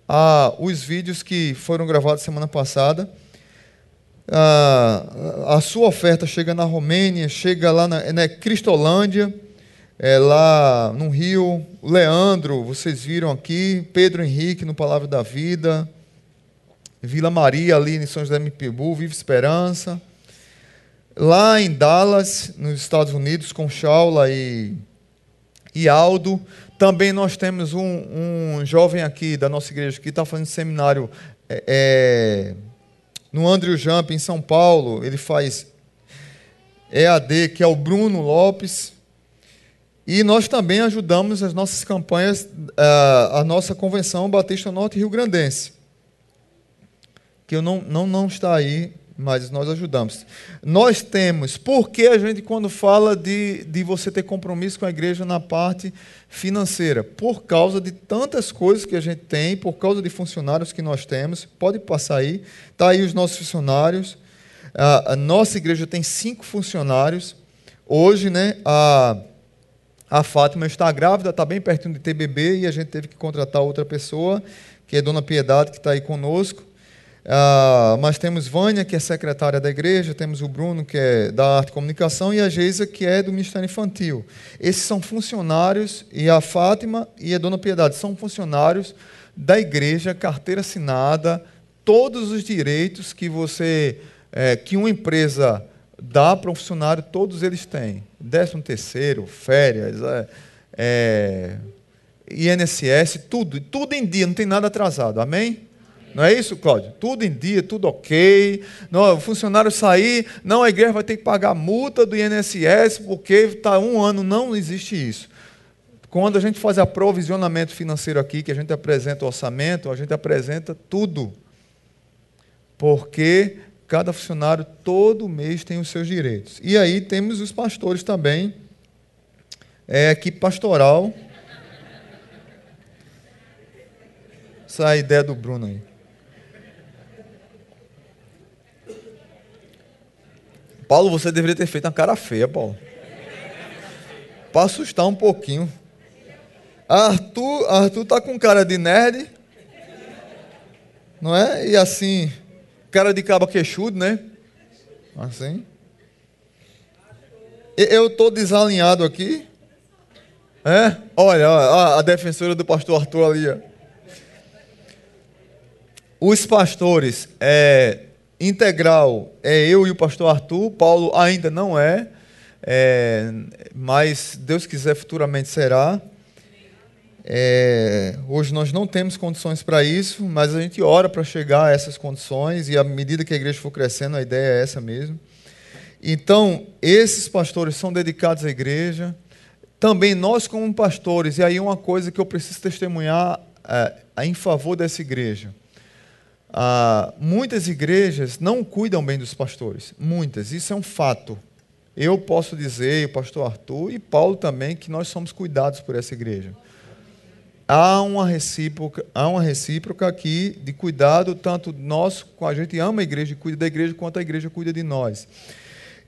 Ah, os vídeos que foram gravados semana passada a, a sua oferta chega na Romênia, chega lá na né, Cristolândia, é, lá no Rio, Leandro, vocês viram aqui, Pedro Henrique no Palavra da Vida, Vila Maria ali em São José Mipibu, Viva Esperança. Lá em Dallas, nos Estados Unidos, com Shaula e, e Aldo. Também nós temos um, um jovem aqui da nossa igreja que está fazendo seminário é, é no Andrew Jump, em São Paulo, ele faz EAD, que é o Bruno Lopes. E nós também ajudamos as nossas campanhas, a nossa convenção Batista Norte Rio Grandense, que eu não, não, não está aí mas nós ajudamos. Nós temos, porque a gente, quando fala de, de você ter compromisso com a igreja na parte financeira, por causa de tantas coisas que a gente tem, por causa de funcionários que nós temos, pode passar aí, está aí os nossos funcionários. A, nossa igreja tem cinco funcionários. Hoje, né, a, a Fátima está grávida, está bem pertinho de ter bebê, e a gente teve que contratar outra pessoa, que é Dona Piedade, que está aí conosco. Uh, mas temos Vânia, que é secretária da igreja, temos o Bruno, que é da arte e comunicação, e a Geisa, que é do Ministério Infantil. Esses são funcionários, e a Fátima e a Dona Piedade são funcionários da igreja, carteira assinada, todos os direitos que você, é, que uma empresa dá para um funcionário, todos eles têm. Décimo terceiro, férias, é, é, INSS, tudo, tudo em dia, não tem nada atrasado. Amém? Não é isso, Cláudio? Tudo em dia, tudo ok. Não, o funcionário sair, não, a igreja vai ter que pagar multa do INSS porque está um ano. Não existe isso. Quando a gente faz aprovisionamento financeiro aqui, que a gente apresenta o orçamento, a gente apresenta tudo. Porque cada funcionário todo mês tem os seus direitos. E aí temos os pastores também, é, equipe pastoral. Essa é a ideia do Bruno aí. Paulo, você deveria ter feito uma cara feia, Paulo. Para assustar um pouquinho. Arthur, Arthur tá com cara de nerd. Não é? E assim, cara de caba queixudo, né? Assim. Eu estou desalinhado aqui? É? Olha, a defensora do pastor Arthur ali. Ó. Os pastores, é, integral é eu e o pastor Arthur, Paulo ainda não é, é mas Deus quiser futuramente será. É, hoje nós não temos condições para isso, mas a gente ora para chegar a essas condições e à medida que a igreja for crescendo, a ideia é essa mesmo. Então, esses pastores são dedicados à igreja. Também nós, como pastores, e aí uma coisa que eu preciso testemunhar é, em favor dessa igreja. Ah, muitas igrejas não cuidam bem dos pastores. Muitas, isso é um fato. Eu posso dizer, o pastor Arthur e Paulo também, que nós somos cuidados por essa igreja. Há uma recíproca, há uma recíproca aqui de cuidado, tanto nós, a gente ama a igreja e cuida da igreja, quanto a igreja cuida de nós.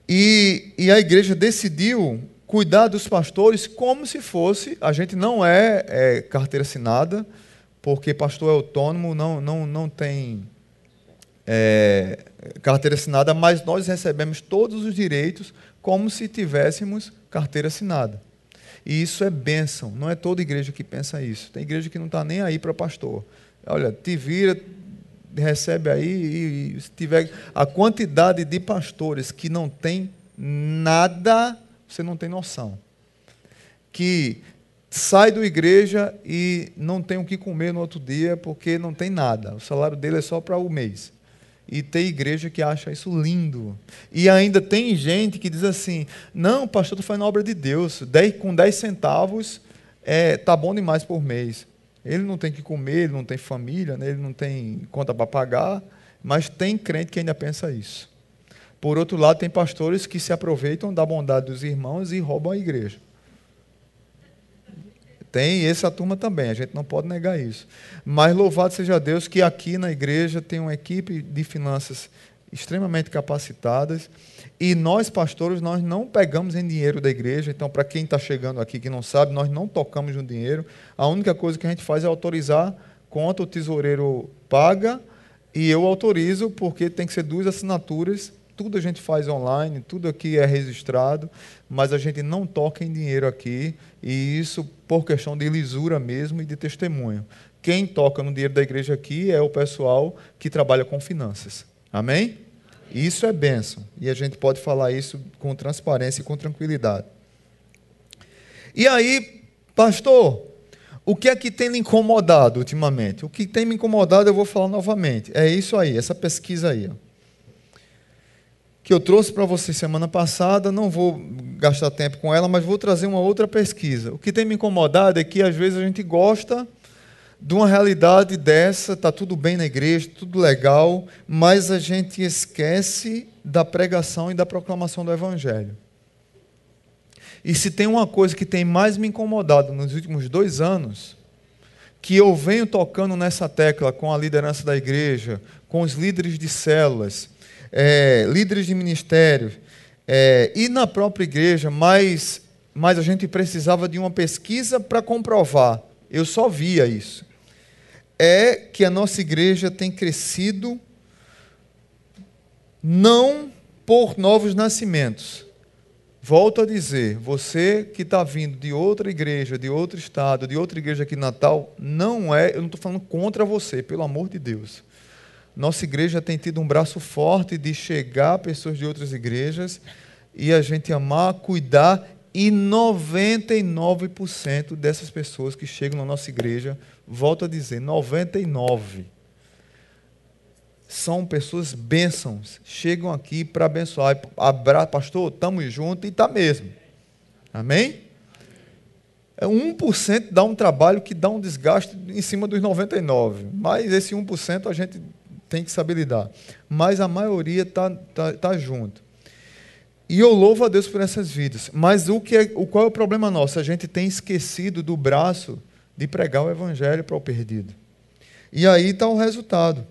E, e a igreja decidiu cuidar dos pastores como se fosse, a gente não é, é carteira assinada, porque pastor é autônomo, não, não, não tem é, carteira assinada, mas nós recebemos todos os direitos como se tivéssemos carteira assinada. E isso é bênção, não é toda igreja que pensa isso. Tem igreja que não está nem aí para pastor. Olha, te vira, recebe aí, e, e se tiver a quantidade de pastores que não tem nada, você não tem noção. Que sai da igreja e não tem o que comer no outro dia porque não tem nada. O salário dele é só para o mês. E tem igreja que acha isso lindo. E ainda tem gente que diz assim: não, pastor, estou fazendo obra de Deus. Dez, com 10 centavos é, tá bom demais por mês. Ele não tem que comer, ele não tem família, né? ele não tem conta para pagar, mas tem crente que ainda pensa isso. Por outro lado, tem pastores que se aproveitam da bondade dos irmãos e roubam a igreja. Tem essa turma também, a gente não pode negar isso. Mas louvado seja Deus que aqui na igreja tem uma equipe de finanças extremamente capacitadas e nós pastores nós não pegamos em dinheiro da igreja. Então, para quem está chegando aqui que não sabe, nós não tocamos no dinheiro. A única coisa que a gente faz é autorizar quanto o tesoureiro paga e eu autorizo porque tem que ser duas assinaturas tudo a gente faz online, tudo aqui é registrado, mas a gente não toca em dinheiro aqui, e isso por questão de lisura mesmo e de testemunho. Quem toca no dinheiro da igreja aqui é o pessoal que trabalha com finanças. Amém? Isso é bênção, e a gente pode falar isso com transparência e com tranquilidade. E aí, pastor, o que é que tem me incomodado ultimamente? O que tem me incomodado eu vou falar novamente. É isso aí, essa pesquisa aí. Ó que eu trouxe para você semana passada, não vou gastar tempo com ela, mas vou trazer uma outra pesquisa. O que tem me incomodado é que às vezes a gente gosta de uma realidade dessa, está tudo bem na igreja, tudo legal, mas a gente esquece da pregação e da proclamação do Evangelho. E se tem uma coisa que tem mais me incomodado nos últimos dois anos, que eu venho tocando nessa tecla com a liderança da igreja, com os líderes de células, é, líderes de ministério é, e na própria igreja, mas, mas a gente precisava de uma pesquisa para comprovar. Eu só via isso. É que a nossa igreja tem crescido não por novos nascimentos. Volto a dizer, você que está vindo de outra igreja, de outro estado, de outra igreja aqui em Natal, não é, eu não estou falando contra você, pelo amor de Deus. Nossa igreja tem tido um braço forte de chegar pessoas de outras igrejas e a gente amar, cuidar, e 99% dessas pessoas que chegam na nossa igreja, volto a dizer, 99% são pessoas bênçãos, chegam aqui para abençoar. Abra, pastor, estamos juntos e está mesmo. Amém? 1% dá um trabalho que dá um desgaste em cima dos 99%, mas esse 1% a gente tem que saber lidar. Mas a maioria está tá, tá junto. E eu louvo a Deus por essas vidas. Mas o que é, o, qual é o problema nosso? A gente tem esquecido do braço de pregar o evangelho para o perdido. E aí está o resultado.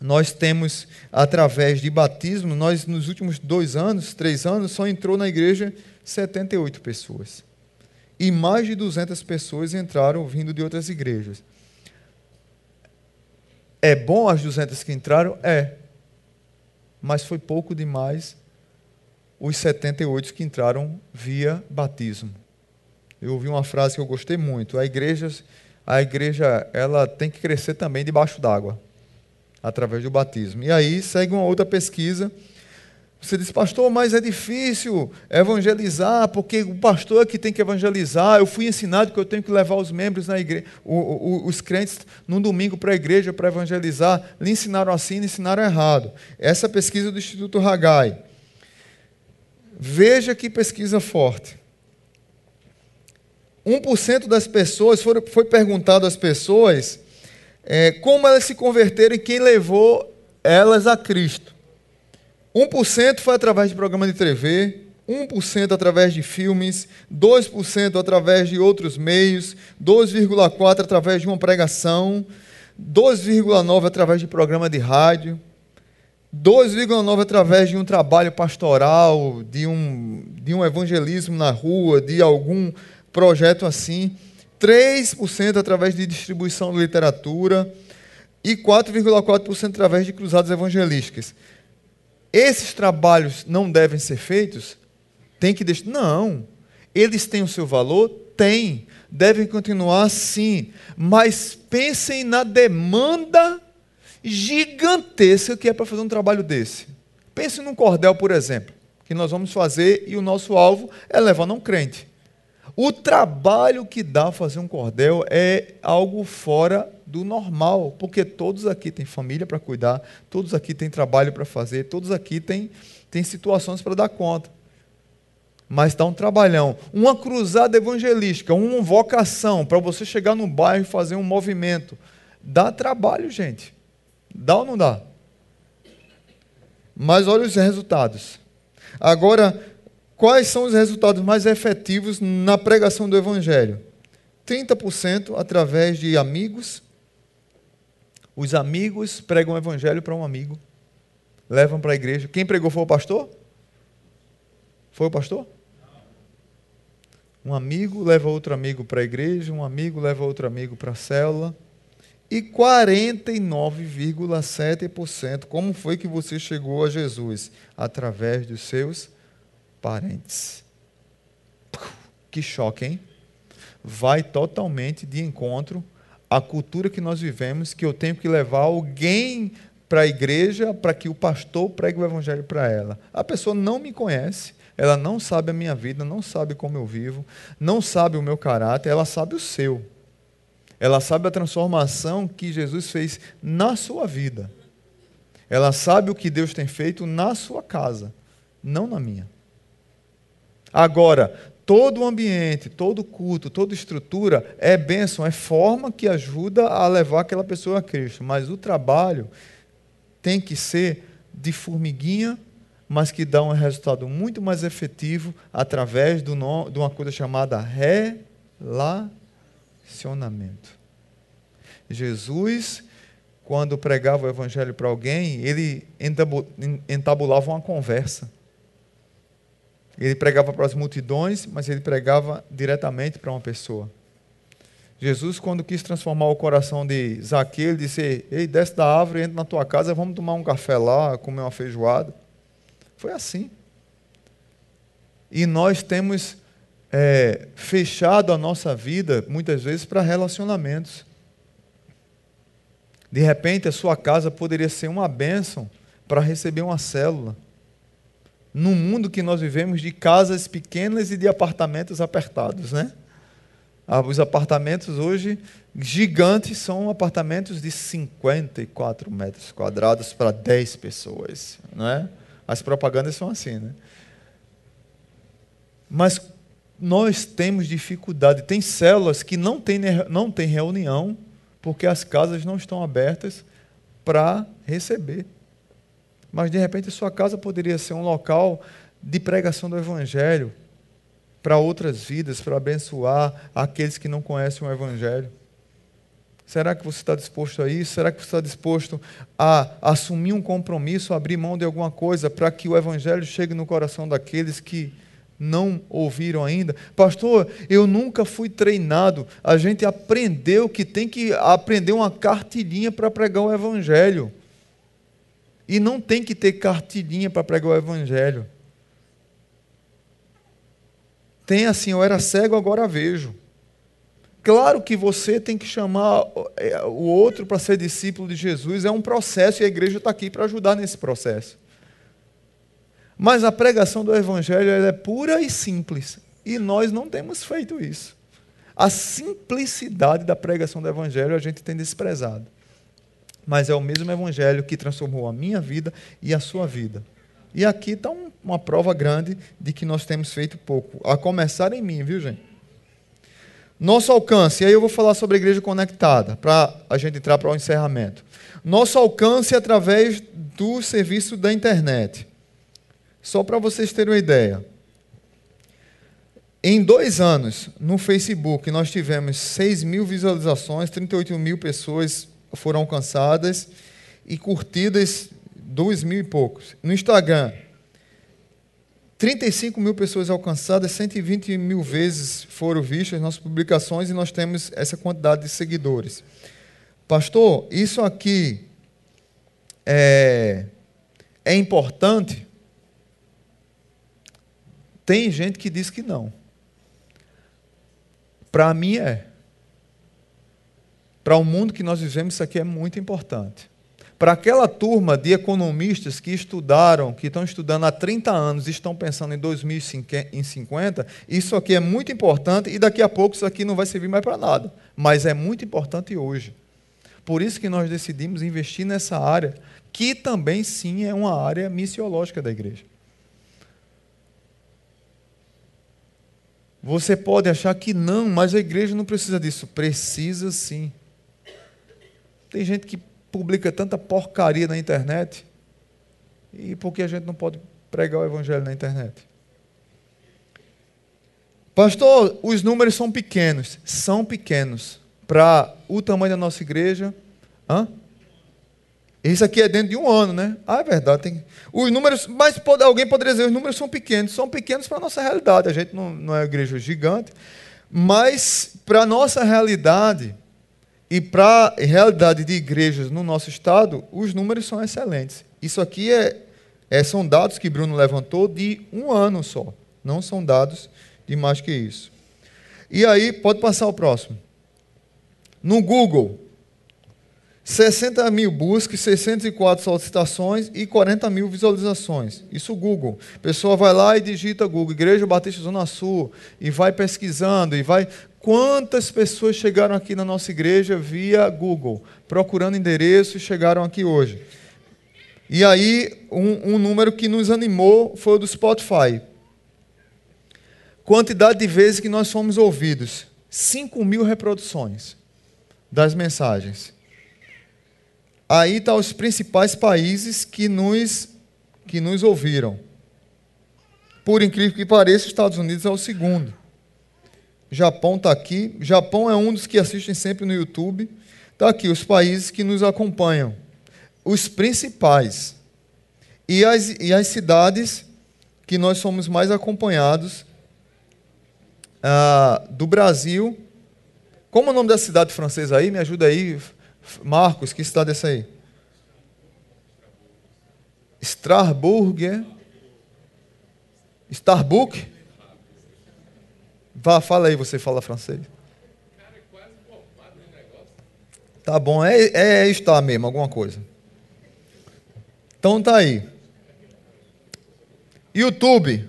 Nós temos, através de batismo, nós nos últimos dois anos, três anos, só entrou na igreja 78 pessoas. E mais de 200 pessoas entraram vindo de outras igrejas. É bom as 200 que entraram? É. Mas foi pouco demais os 78 que entraram via batismo. Eu ouvi uma frase que eu gostei muito. A igreja, a igreja ela tem que crescer também debaixo d'água, através do batismo. E aí segue uma outra pesquisa você diz, pastor, mas é difícil evangelizar, porque o pastor é que tem que evangelizar. Eu fui ensinado que eu tenho que levar os membros na igreja, os crentes num domingo para a igreja para evangelizar. Lhe ensinaram assim, lhe ensinaram errado. Essa pesquisa do Instituto Hagai. Veja que pesquisa forte. 1% das pessoas, foi, perguntado às pessoas é, como elas se converteram e quem levou elas a Cristo. 1% foi através de programa de TV, 1% através de filmes, 2% através de outros meios, 2,4% através de uma pregação, 2,9% através de programa de rádio, 2,9% através de um trabalho pastoral, de um, de um evangelismo na rua, de algum projeto assim, 3% através de distribuição de literatura e 4,4% através de cruzadas evangelísticas esses trabalhos não devem ser feitos? Tem que deixar. Não. Eles têm o seu valor? Tem. Devem continuar sim. Mas pensem na demanda gigantesca que é para fazer um trabalho desse. Pense num cordel, por exemplo, que nós vamos fazer e o nosso alvo é levar não crente. O trabalho que dá fazer um cordel é algo fora do normal, porque todos aqui têm família para cuidar, todos aqui têm trabalho para fazer, todos aqui têm, têm situações para dar conta. Mas dá um trabalhão. Uma cruzada evangelística, uma vocação para você chegar no bairro e fazer um movimento. Dá trabalho, gente. Dá ou não dá? Mas olha os resultados. Agora, quais são os resultados mais efetivos na pregação do Evangelho? 30% através de amigos, os amigos pregam o evangelho para um amigo, levam para a igreja. Quem pregou foi o pastor? Foi o pastor? Um amigo leva outro amigo para a igreja, um amigo leva outro amigo para a célula. E 49,7%. Como foi que você chegou a Jesus? Através dos seus parentes. Que choque, hein? Vai totalmente de encontro a cultura que nós vivemos, que eu tenho que levar alguém para a igreja para que o pastor pregue o evangelho para ela. A pessoa não me conhece, ela não sabe a minha vida, não sabe como eu vivo, não sabe o meu caráter, ela sabe o seu. Ela sabe a transformação que Jesus fez na sua vida. Ela sabe o que Deus tem feito na sua casa, não na minha. Agora, todo o ambiente, todo culto, toda estrutura é bênção, é forma que ajuda a levar aquela pessoa a Cristo. Mas o trabalho tem que ser de formiguinha, mas que dá um resultado muito mais efetivo através do no, de uma coisa chamada relacionamento. Jesus, quando pregava o evangelho para alguém, ele entabulava uma conversa. Ele pregava para as multidões, mas ele pregava diretamente para uma pessoa. Jesus, quando quis transformar o coração de Zaqueu, ele disse: Ei, desce da árvore, entra na tua casa, vamos tomar um café lá, comer uma feijoada. Foi assim. E nós temos é, fechado a nossa vida, muitas vezes, para relacionamentos. De repente, a sua casa poderia ser uma bênção para receber uma célula no mundo que nós vivemos de casas pequenas e de apartamentos apertados, né? Ah, os apartamentos hoje gigantes são apartamentos de 54 metros quadrados para 10 pessoas, não é? As propagandas são assim, né? Mas nós temos dificuldade. Tem células que não têm não tem reunião porque as casas não estão abertas para receber. Mas de repente sua casa poderia ser um local de pregação do Evangelho para outras vidas, para abençoar aqueles que não conhecem o Evangelho. Será que você está disposto a isso? Será que você está disposto a assumir um compromisso, abrir mão de alguma coisa para que o Evangelho chegue no coração daqueles que não ouviram ainda? Pastor, eu nunca fui treinado. A gente aprendeu que tem que aprender uma cartilhinha para pregar o Evangelho. E não tem que ter cartilhinha para pregar o Evangelho. tem assim: eu era cego, agora vejo. Claro que você tem que chamar é, o outro para ser discípulo de Jesus, é um processo e a igreja está aqui para ajudar nesse processo. Mas a pregação do Evangelho é pura e simples, e nós não temos feito isso. A simplicidade da pregação do Evangelho a gente tem desprezado. Mas é o mesmo Evangelho que transformou a minha vida e a sua vida. E aqui está um, uma prova grande de que nós temos feito pouco, a começar em mim, viu, gente? Nosso alcance, e aí eu vou falar sobre a igreja conectada, para a gente entrar para o encerramento. Nosso alcance através do serviço da internet. Só para vocês terem uma ideia. Em dois anos, no Facebook, nós tivemos 6 mil visualizações, 38 mil pessoas foram alcançadas e curtidas 2 mil e poucos. No Instagram, 35 mil pessoas alcançadas, 120 mil vezes foram vistas nossas publicações e nós temos essa quantidade de seguidores. Pastor, isso aqui é, é importante? Tem gente que diz que não. Para mim é. Para o mundo que nós vivemos, isso aqui é muito importante. Para aquela turma de economistas que estudaram, que estão estudando há 30 anos e estão pensando em 2050, isso aqui é muito importante e daqui a pouco isso aqui não vai servir mais para nada. Mas é muito importante hoje. Por isso que nós decidimos investir nessa área, que também sim é uma área missiológica da igreja. Você pode achar que não, mas a igreja não precisa disso. Precisa sim. Tem gente que publica tanta porcaria na internet. E por que a gente não pode pregar o evangelho na internet? Pastor, os números são pequenos. São pequenos. Para o tamanho da nossa igreja. Hã? Isso aqui é dentro de um ano, né? Ah, é verdade. Tem... Os números, mas pode, alguém poderia dizer, os números são pequenos. São pequenos para a nossa realidade. A gente não, não é uma igreja gigante. Mas para a nossa realidade, e para a realidade de igrejas no nosso estado, os números são excelentes. Isso aqui é, é, são dados que Bruno levantou de um ano só. Não são dados de mais que isso. E aí, pode passar o próximo. No Google, 60 mil buscas, 604 solicitações e 40 mil visualizações. Isso Google. A pessoa vai lá e digita Google, Igreja Batista Zona Sul, e vai pesquisando, e vai Quantas pessoas chegaram aqui na nossa igreja via Google, procurando endereço e chegaram aqui hoje? E aí, um, um número que nos animou foi o do Spotify. Quantidade de vezes que nós fomos ouvidos: 5 mil reproduções das mensagens. Aí estão tá os principais países que nos, que nos ouviram. Por incrível que pareça, os Estados Unidos é o segundo. Japão está aqui. Japão é um dos que assistem sempre no YouTube. Está aqui os países que nos acompanham. Os principais. E as, e as cidades que nós somos mais acompanhados ah, do Brasil. Como é o nome da cidade francesa aí? Me ajuda aí, Marcos, que cidade é essa aí? Strasbourg. É? Starbuck? Vá, fala aí, você fala francês. Tá bom, é, é, é estar mesmo, alguma coisa. Então tá aí. YouTube.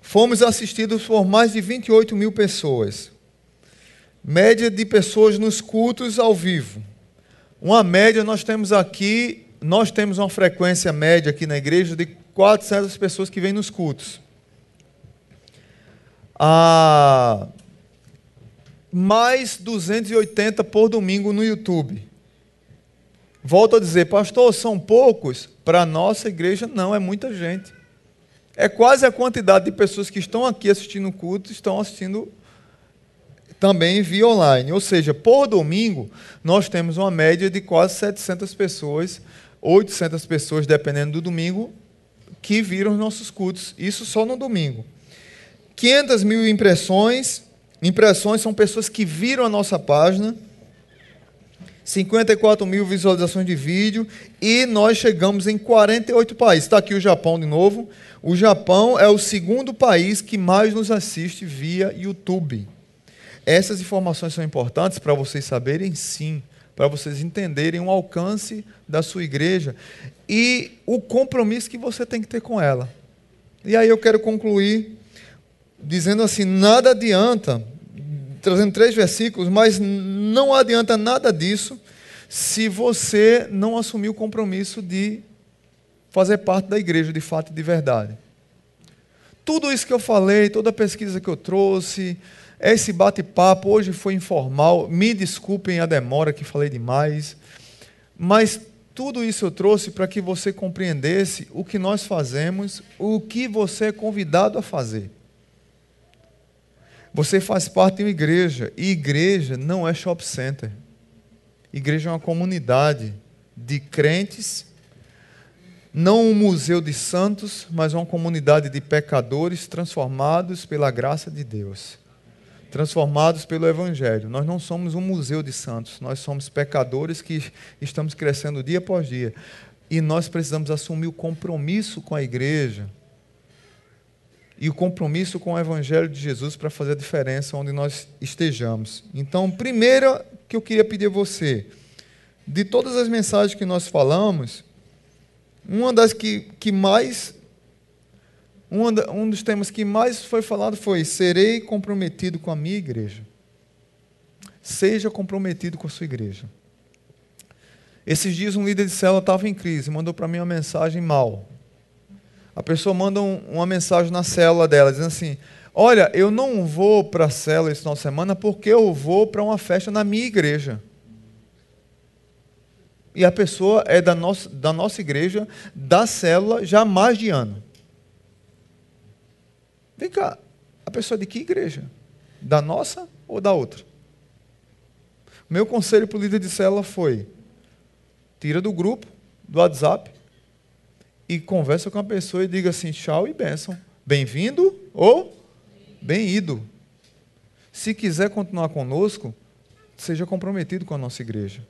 Fomos assistidos por mais de 28 mil pessoas. Média de pessoas nos cultos ao vivo. Uma média, nós temos aqui, nós temos uma frequência média aqui na igreja de 400 pessoas que vêm nos cultos a mais 280 por domingo no YouTube. Volto a dizer, pastor, são poucos? Para a nossa igreja, não, é muita gente. É quase a quantidade de pessoas que estão aqui assistindo o culto, estão assistindo também via online. Ou seja, por domingo, nós temos uma média de quase 700 pessoas, 800 pessoas, dependendo do domingo, que viram os nossos cultos. Isso só no domingo. 500 mil impressões. Impressões são pessoas que viram a nossa página. 54 mil visualizações de vídeo e nós chegamos em 48 países. Está aqui o Japão de novo. O Japão é o segundo país que mais nos assiste via YouTube. Essas informações são importantes para vocês saberem, sim, para vocês entenderem o alcance da sua igreja e o compromisso que você tem que ter com ela. E aí eu quero concluir dizendo assim: nada adianta, trazendo três versículos, mas não adianta nada disso se você não assumir o compromisso de fazer parte da igreja de fato e de verdade. Tudo isso que eu falei, toda a pesquisa que eu trouxe, esse bate-papo hoje foi informal. Me desculpem a demora que falei demais, mas tudo isso eu trouxe para que você compreendesse o que nós fazemos, o que você é convidado a fazer. Você faz parte de uma igreja, e igreja não é shop center. Igreja é uma comunidade de crentes, não um museu de santos, mas uma comunidade de pecadores transformados pela graça de Deus, transformados pelo Evangelho. Nós não somos um museu de santos, nós somos pecadores que estamos crescendo dia após dia. E nós precisamos assumir o compromisso com a igreja e o compromisso com o Evangelho de Jesus para fazer a diferença onde nós estejamos. Então, primeiro que eu queria pedir a você, de todas as mensagens que nós falamos, uma das que, que mais. Um dos temas que mais foi falado foi: serei comprometido com a minha igreja. Seja comprometido com a sua igreja. Esses dias um líder de célula estava em crise, mandou para mim uma mensagem mal a pessoa manda um, uma mensagem na célula dela, dizendo assim: Olha, eu não vou para a célula esse final de semana porque eu vou para uma festa na minha igreja. E a pessoa é da nossa, da nossa igreja, da célula, já há mais de ano. Vem cá, a pessoa de que igreja? Da nossa ou da outra? Meu conselho para o líder de célula foi: tira do grupo, do WhatsApp, e conversa com a pessoa e diga assim: tchau e bênção. Bem-vindo ou bem-ido. Se quiser continuar conosco, seja comprometido com a nossa igreja.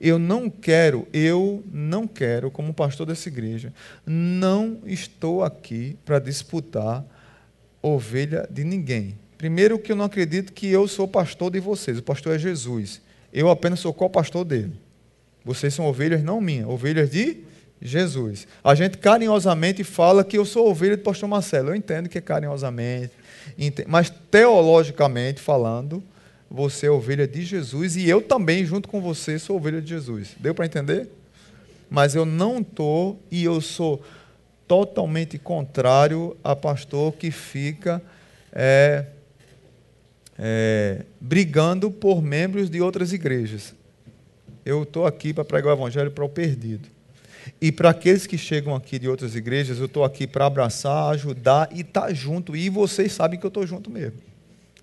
Eu não quero, eu não quero, como pastor dessa igreja, não estou aqui para disputar ovelha de ninguém. Primeiro que eu não acredito que eu sou pastor de vocês, o pastor é Jesus. Eu apenas sou co-pastor dele. Vocês são ovelhas não minhas, ovelhas de Jesus. A gente carinhosamente fala que eu sou ovelha de pastor Marcelo. Eu entendo que é carinhosamente, mas teologicamente falando, você é ovelha de Jesus e eu também, junto com você, sou ovelha de Jesus. Deu para entender? Mas eu não estou e eu sou totalmente contrário a pastor que fica é, é, brigando por membros de outras igrejas. Eu estou aqui para pregar o evangelho para o perdido. E para aqueles que chegam aqui de outras igrejas, eu estou aqui para abraçar, ajudar e estar tá junto. E vocês sabem que eu estou junto mesmo.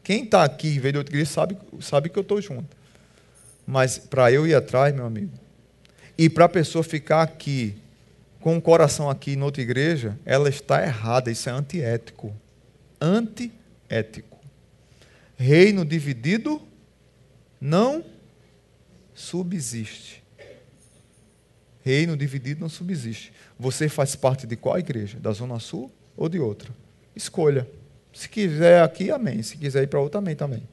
Quem está aqui e veio de outra igreja sabe, sabe que eu estou junto. Mas para eu ir atrás, meu amigo, e para a pessoa ficar aqui, com o coração aqui em outra igreja, ela está errada. Isso é antiético. Antiético. Reino dividido não subsiste. Reino dividido não subsiste. Você faz parte de qual igreja? Da Zona Sul ou de outra? Escolha. Se quiser aqui, amém. Se quiser ir para outra, amém também.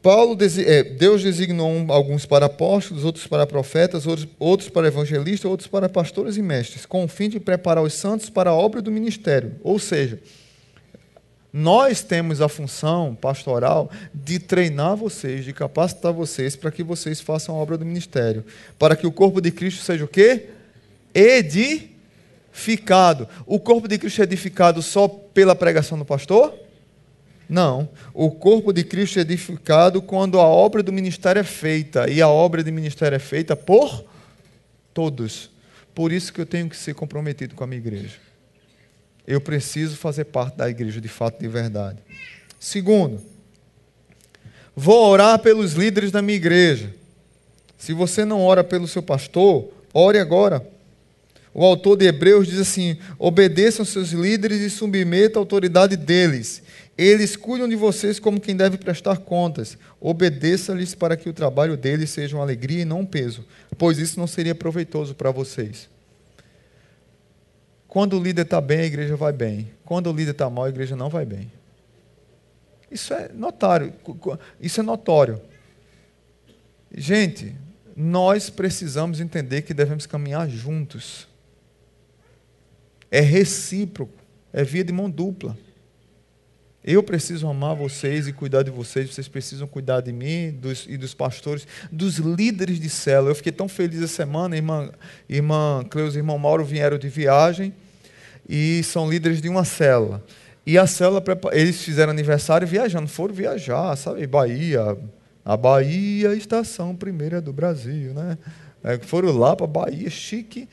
Paulo, é, Deus designou alguns para apóstolos, outros para profetas, outros para evangelistas, outros para pastores e mestres, com o fim de preparar os santos para a obra do ministério. Ou seja, nós temos a função pastoral de treinar vocês, de capacitar vocês para que vocês façam a obra do ministério, para que o corpo de Cristo seja o quê? Edificado. O corpo de Cristo é edificado só pela pregação do pastor? Não. O corpo de Cristo é edificado quando a obra do ministério é feita, e a obra do ministério é feita por todos. Por isso que eu tenho que ser comprometido com a minha igreja eu preciso fazer parte da igreja de fato, de verdade. Segundo, vou orar pelos líderes da minha igreja. Se você não ora pelo seu pastor, ore agora. O autor de Hebreus diz assim: obedeçam seus líderes e submetam a autoridade deles. Eles cuidam de vocês como quem deve prestar contas. Obedeça-lhes para que o trabalho deles seja uma alegria e não um peso, pois isso não seria proveitoso para vocês. Quando o líder está bem, a igreja vai bem. Quando o líder está mal, a igreja não vai bem. Isso é notário, isso é notório. Gente, nós precisamos entender que devemos caminhar juntos. É recíproco, é via de mão dupla. Eu preciso amar vocês e cuidar de vocês, vocês precisam cuidar de mim dos, e dos pastores, dos líderes de célula. Eu fiquei tão feliz essa semana, irmã, irmã Cleusa e irmão Mauro vieram de viagem e são líderes de uma célula. E a célula, eles fizeram aniversário viajando, foram viajar, sabe? Bahia, a Bahia, estação primeira do Brasil, né? É, foram lá para Bahia, chique.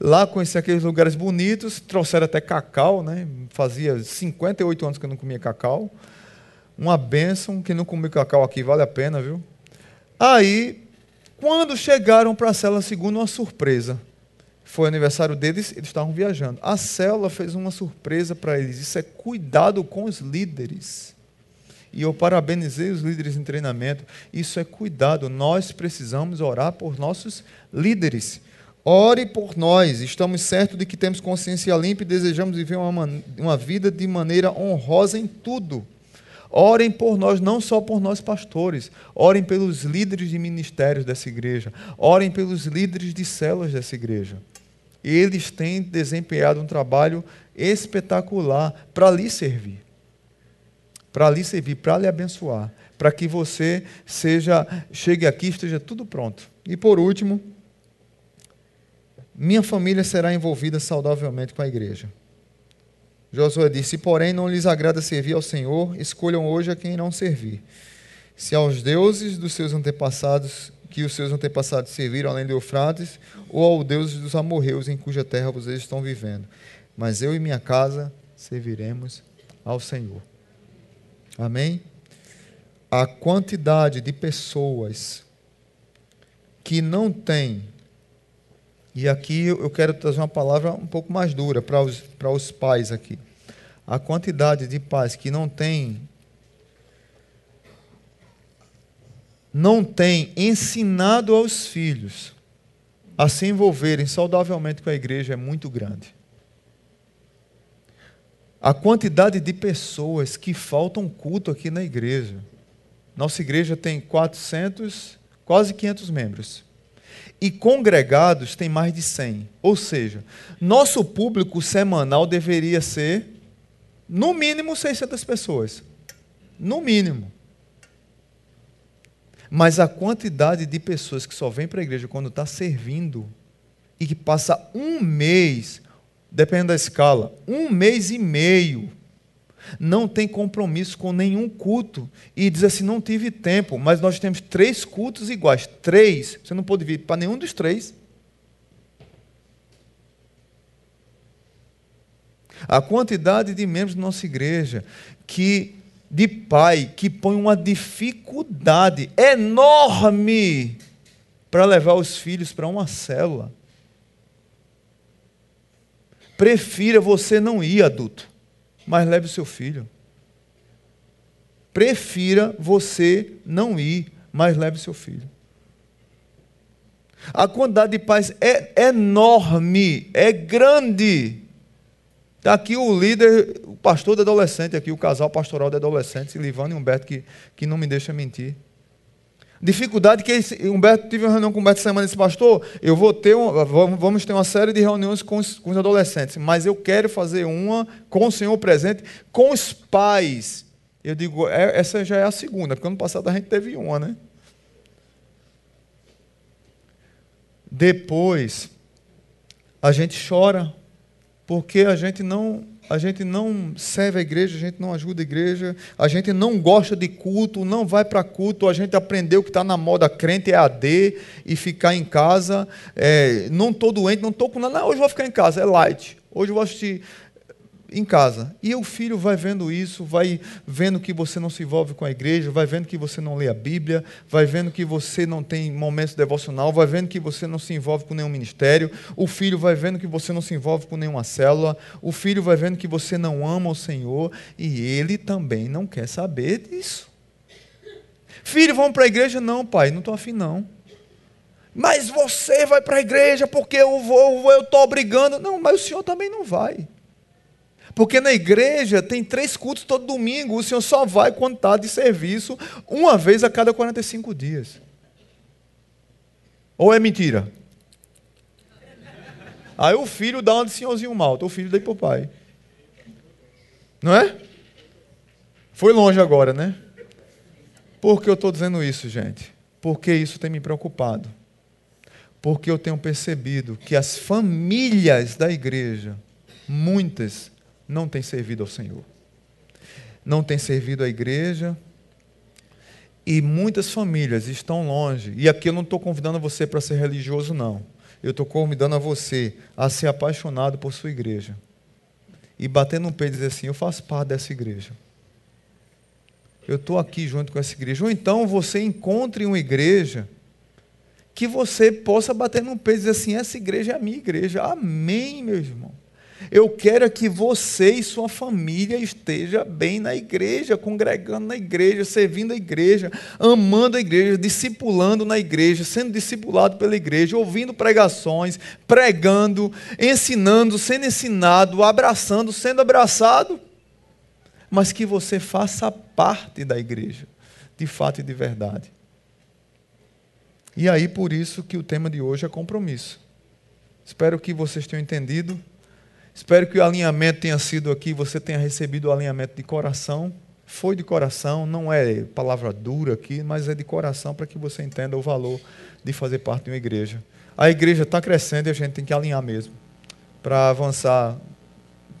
Lá conheci aqueles lugares bonitos, trouxeram até cacau, né? Fazia 58 anos que eu não comia cacau. Uma bênção, que não comeu cacau aqui vale a pena, viu? Aí, quando chegaram para a célula segunda, uma surpresa foi aniversário deles, eles estavam viajando. A célula fez uma surpresa para eles. Isso é cuidado com os líderes. E eu parabenizei os líderes em treinamento. Isso é cuidado. Nós precisamos orar por nossos líderes. Ore por nós. Estamos certos de que temos consciência limpa e desejamos viver uma, uma vida de maneira honrosa em tudo. Orem por nós, não só por nós pastores. Orem pelos líderes de ministérios dessa igreja. Orem pelos líderes de células dessa igreja eles têm desempenhado um trabalho espetacular para lhe servir. Para lhe servir, para lhe abençoar, para que você seja chegue aqui esteja tudo pronto. E por último, minha família será envolvida saudavelmente com a igreja. Josué disse: Porém, não lhes agrada servir ao Senhor, escolham hoje a quem não servir. Se aos deuses dos seus antepassados que os seus antepassados serviram além do Eufrates, ou ao Deus dos amorreus em cuja terra vocês estão vivendo. Mas eu e minha casa serviremos ao Senhor. Amém? A quantidade de pessoas que não têm, e aqui eu quero trazer uma palavra um pouco mais dura para os, para os pais aqui. A quantidade de pais que não têm não tem ensinado aos filhos a se envolverem saudavelmente com a igreja é muito grande. A quantidade de pessoas que faltam culto aqui na igreja. Nossa igreja tem 400, quase 500 membros. E congregados tem mais de 100. Ou seja, nosso público semanal deveria ser, no mínimo, 600 pessoas. No mínimo. Mas a quantidade de pessoas que só vem para a igreja quando está servindo e que passa um mês, dependendo da escala, um mês e meio, não tem compromisso com nenhum culto e diz assim: não tive tempo, mas nós temos três cultos iguais. Três, você não pode vir para nenhum dos três. A quantidade de membros da nossa igreja que de pai que põe uma dificuldade enorme para levar os filhos para uma célula. Prefira você não ir, adulto, mas leve o seu filho. Prefira você não ir, mas leve seu filho. A quantidade de pais é enorme, é grande. Está aqui o líder, o pastor de adolescente, aqui, o casal pastoral de adolescentes, Livano e Humberto, que, que não me deixa mentir. Dificuldade que esse, Humberto tive uma reunião com o Humberto semana e disse, pastor, eu vou ter um, vamos ter uma série de reuniões com os, com os adolescentes, mas eu quero fazer uma com o Senhor presente, com os pais. Eu digo, é, essa já é a segunda, porque ano passado a gente teve uma, né? Depois, a gente chora porque a gente não a gente não serve a igreja, a gente não ajuda a igreja, a gente não gosta de culto, não vai para culto, a gente aprendeu que está na moda crente é AD e ficar em casa. É, não estou doente, não estou com nada, não, hoje vou ficar em casa, é light. Hoje eu vou assistir em casa. E o filho vai vendo isso, vai vendo que você não se envolve com a igreja, vai vendo que você não lê a Bíblia, vai vendo que você não tem momentos devocional, vai vendo que você não se envolve com nenhum ministério, o filho vai vendo que você não se envolve com nenhuma célula, o filho vai vendo que você não ama o Senhor e ele também não quer saber disso. Filho, vamos para a igreja? Não, pai, não estou afim não. Mas você vai para a igreja porque eu vou, eu estou obrigando. Não, mas o senhor também não vai. Porque na igreja tem três cultos todo domingo, o senhor só vai quando está de serviço uma vez a cada 45 dias. Ou é mentira? Aí o filho dá uma de senhorzinho malta, o filho daí para o pai. Não é? Foi longe agora, né? Por que eu estou dizendo isso, gente? Porque isso tem me preocupado. Porque eu tenho percebido que as famílias da igreja, muitas, não tem servido ao Senhor. Não tem servido à igreja. E muitas famílias estão longe. E aqui eu não estou convidando você para ser religioso, não. Eu estou convidando a você a ser apaixonado por sua igreja. E bater no peito e dizer assim: Eu faço parte dessa igreja. Eu estou aqui junto com essa igreja. Ou então você encontre uma igreja que você possa bater no peito e dizer assim: Essa igreja é a minha igreja. Amém, meu irmão. Eu quero é que você e sua família esteja bem na igreja, congregando na igreja, servindo a igreja, amando a igreja, discipulando na igreja, sendo discipulado pela igreja, ouvindo pregações, pregando, ensinando, sendo ensinado, abraçando, sendo abraçado. Mas que você faça parte da igreja, de fato e de verdade. E aí por isso que o tema de hoje é compromisso. Espero que vocês tenham entendido. Espero que o alinhamento tenha sido aqui, você tenha recebido o alinhamento de coração. Foi de coração, não é palavra dura aqui, mas é de coração para que você entenda o valor de fazer parte de uma igreja. A igreja está crescendo e a gente tem que alinhar mesmo, para avançar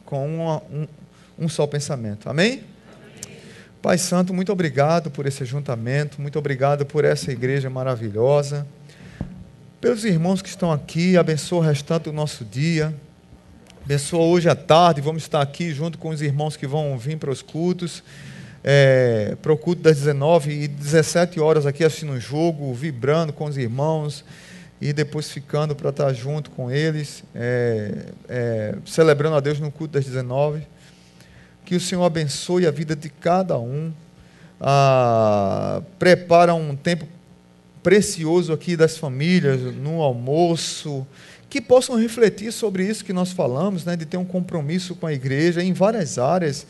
com uma, um, um só pensamento. Amém? Pai Santo, muito obrigado por esse ajuntamento, muito obrigado por essa igreja maravilhosa. Pelos irmãos que estão aqui, abençoa o restante do nosso dia. Abençoa hoje à tarde, vamos estar aqui junto com os irmãos que vão vir para os cultos. É, para o culto das 19 e 17 horas aqui assistindo o jogo, vibrando com os irmãos e depois ficando para estar junto com eles, é, é, celebrando a Deus no culto das 19. Que o Senhor abençoe a vida de cada um, ah, prepara um tempo precioso aqui das famílias, no almoço, que possam refletir sobre isso que nós falamos, né, de ter um compromisso com a igreja em várias áreas,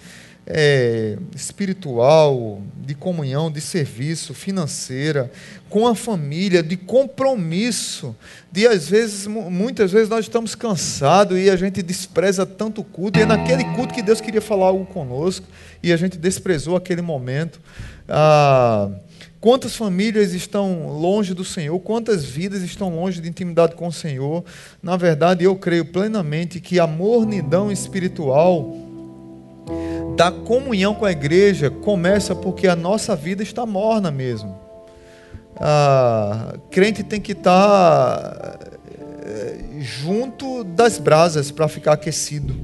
é, espiritual, de comunhão, de serviço, financeira, com a família, de compromisso, de às vezes, muitas vezes nós estamos cansados e a gente despreza tanto culto, e é naquele culto que Deus queria falar algo conosco, e a gente desprezou aquele momento. Ah, Quantas famílias estão longe do Senhor? Quantas vidas estão longe de intimidade com o Senhor? Na verdade, eu creio plenamente que a mornidão espiritual da comunhão com a igreja começa porque a nossa vida está morna mesmo. A crente tem que estar eh, junto das brasas para ficar aquecido.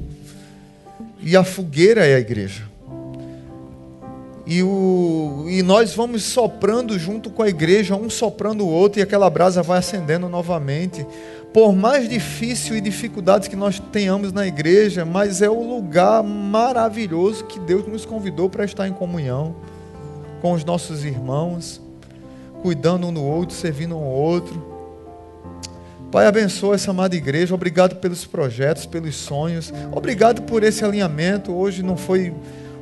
E a fogueira é a igreja. E, o, e nós vamos soprando junto com a igreja, um soprando o outro, e aquela brasa vai acendendo novamente. Por mais difícil e dificuldades que nós tenhamos na igreja, mas é o lugar maravilhoso que Deus nos convidou para estar em comunhão com os nossos irmãos, cuidando um do outro, servindo um ao outro. Pai, abençoa essa amada igreja. Obrigado pelos projetos, pelos sonhos. Obrigado por esse alinhamento. Hoje não foi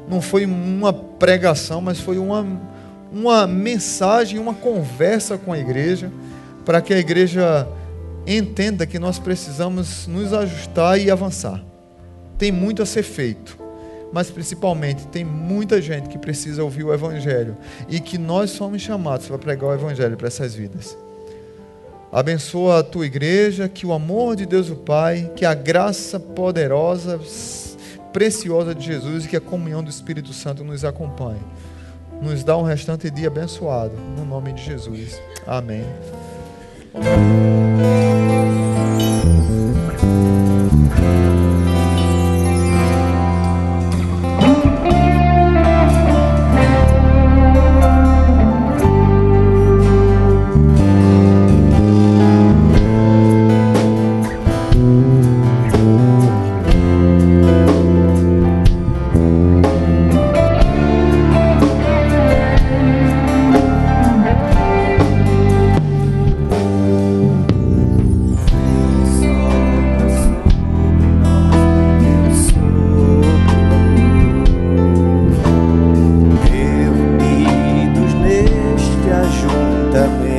não foi uma pregação, mas foi uma, uma mensagem, uma conversa com a igreja, para que a igreja entenda que nós precisamos nos ajustar e avançar. Tem muito a ser feito, mas principalmente tem muita gente que precisa ouvir o Evangelho e que nós somos chamados para pregar o Evangelho para essas vidas. Abençoa a tua igreja, que o amor de Deus o Pai, que a graça poderosa preciosa de Jesus e que a comunhão do Espírito Santo nos acompanhe. Nos dá um restante dia abençoado. No nome de Jesus. Amém. Dame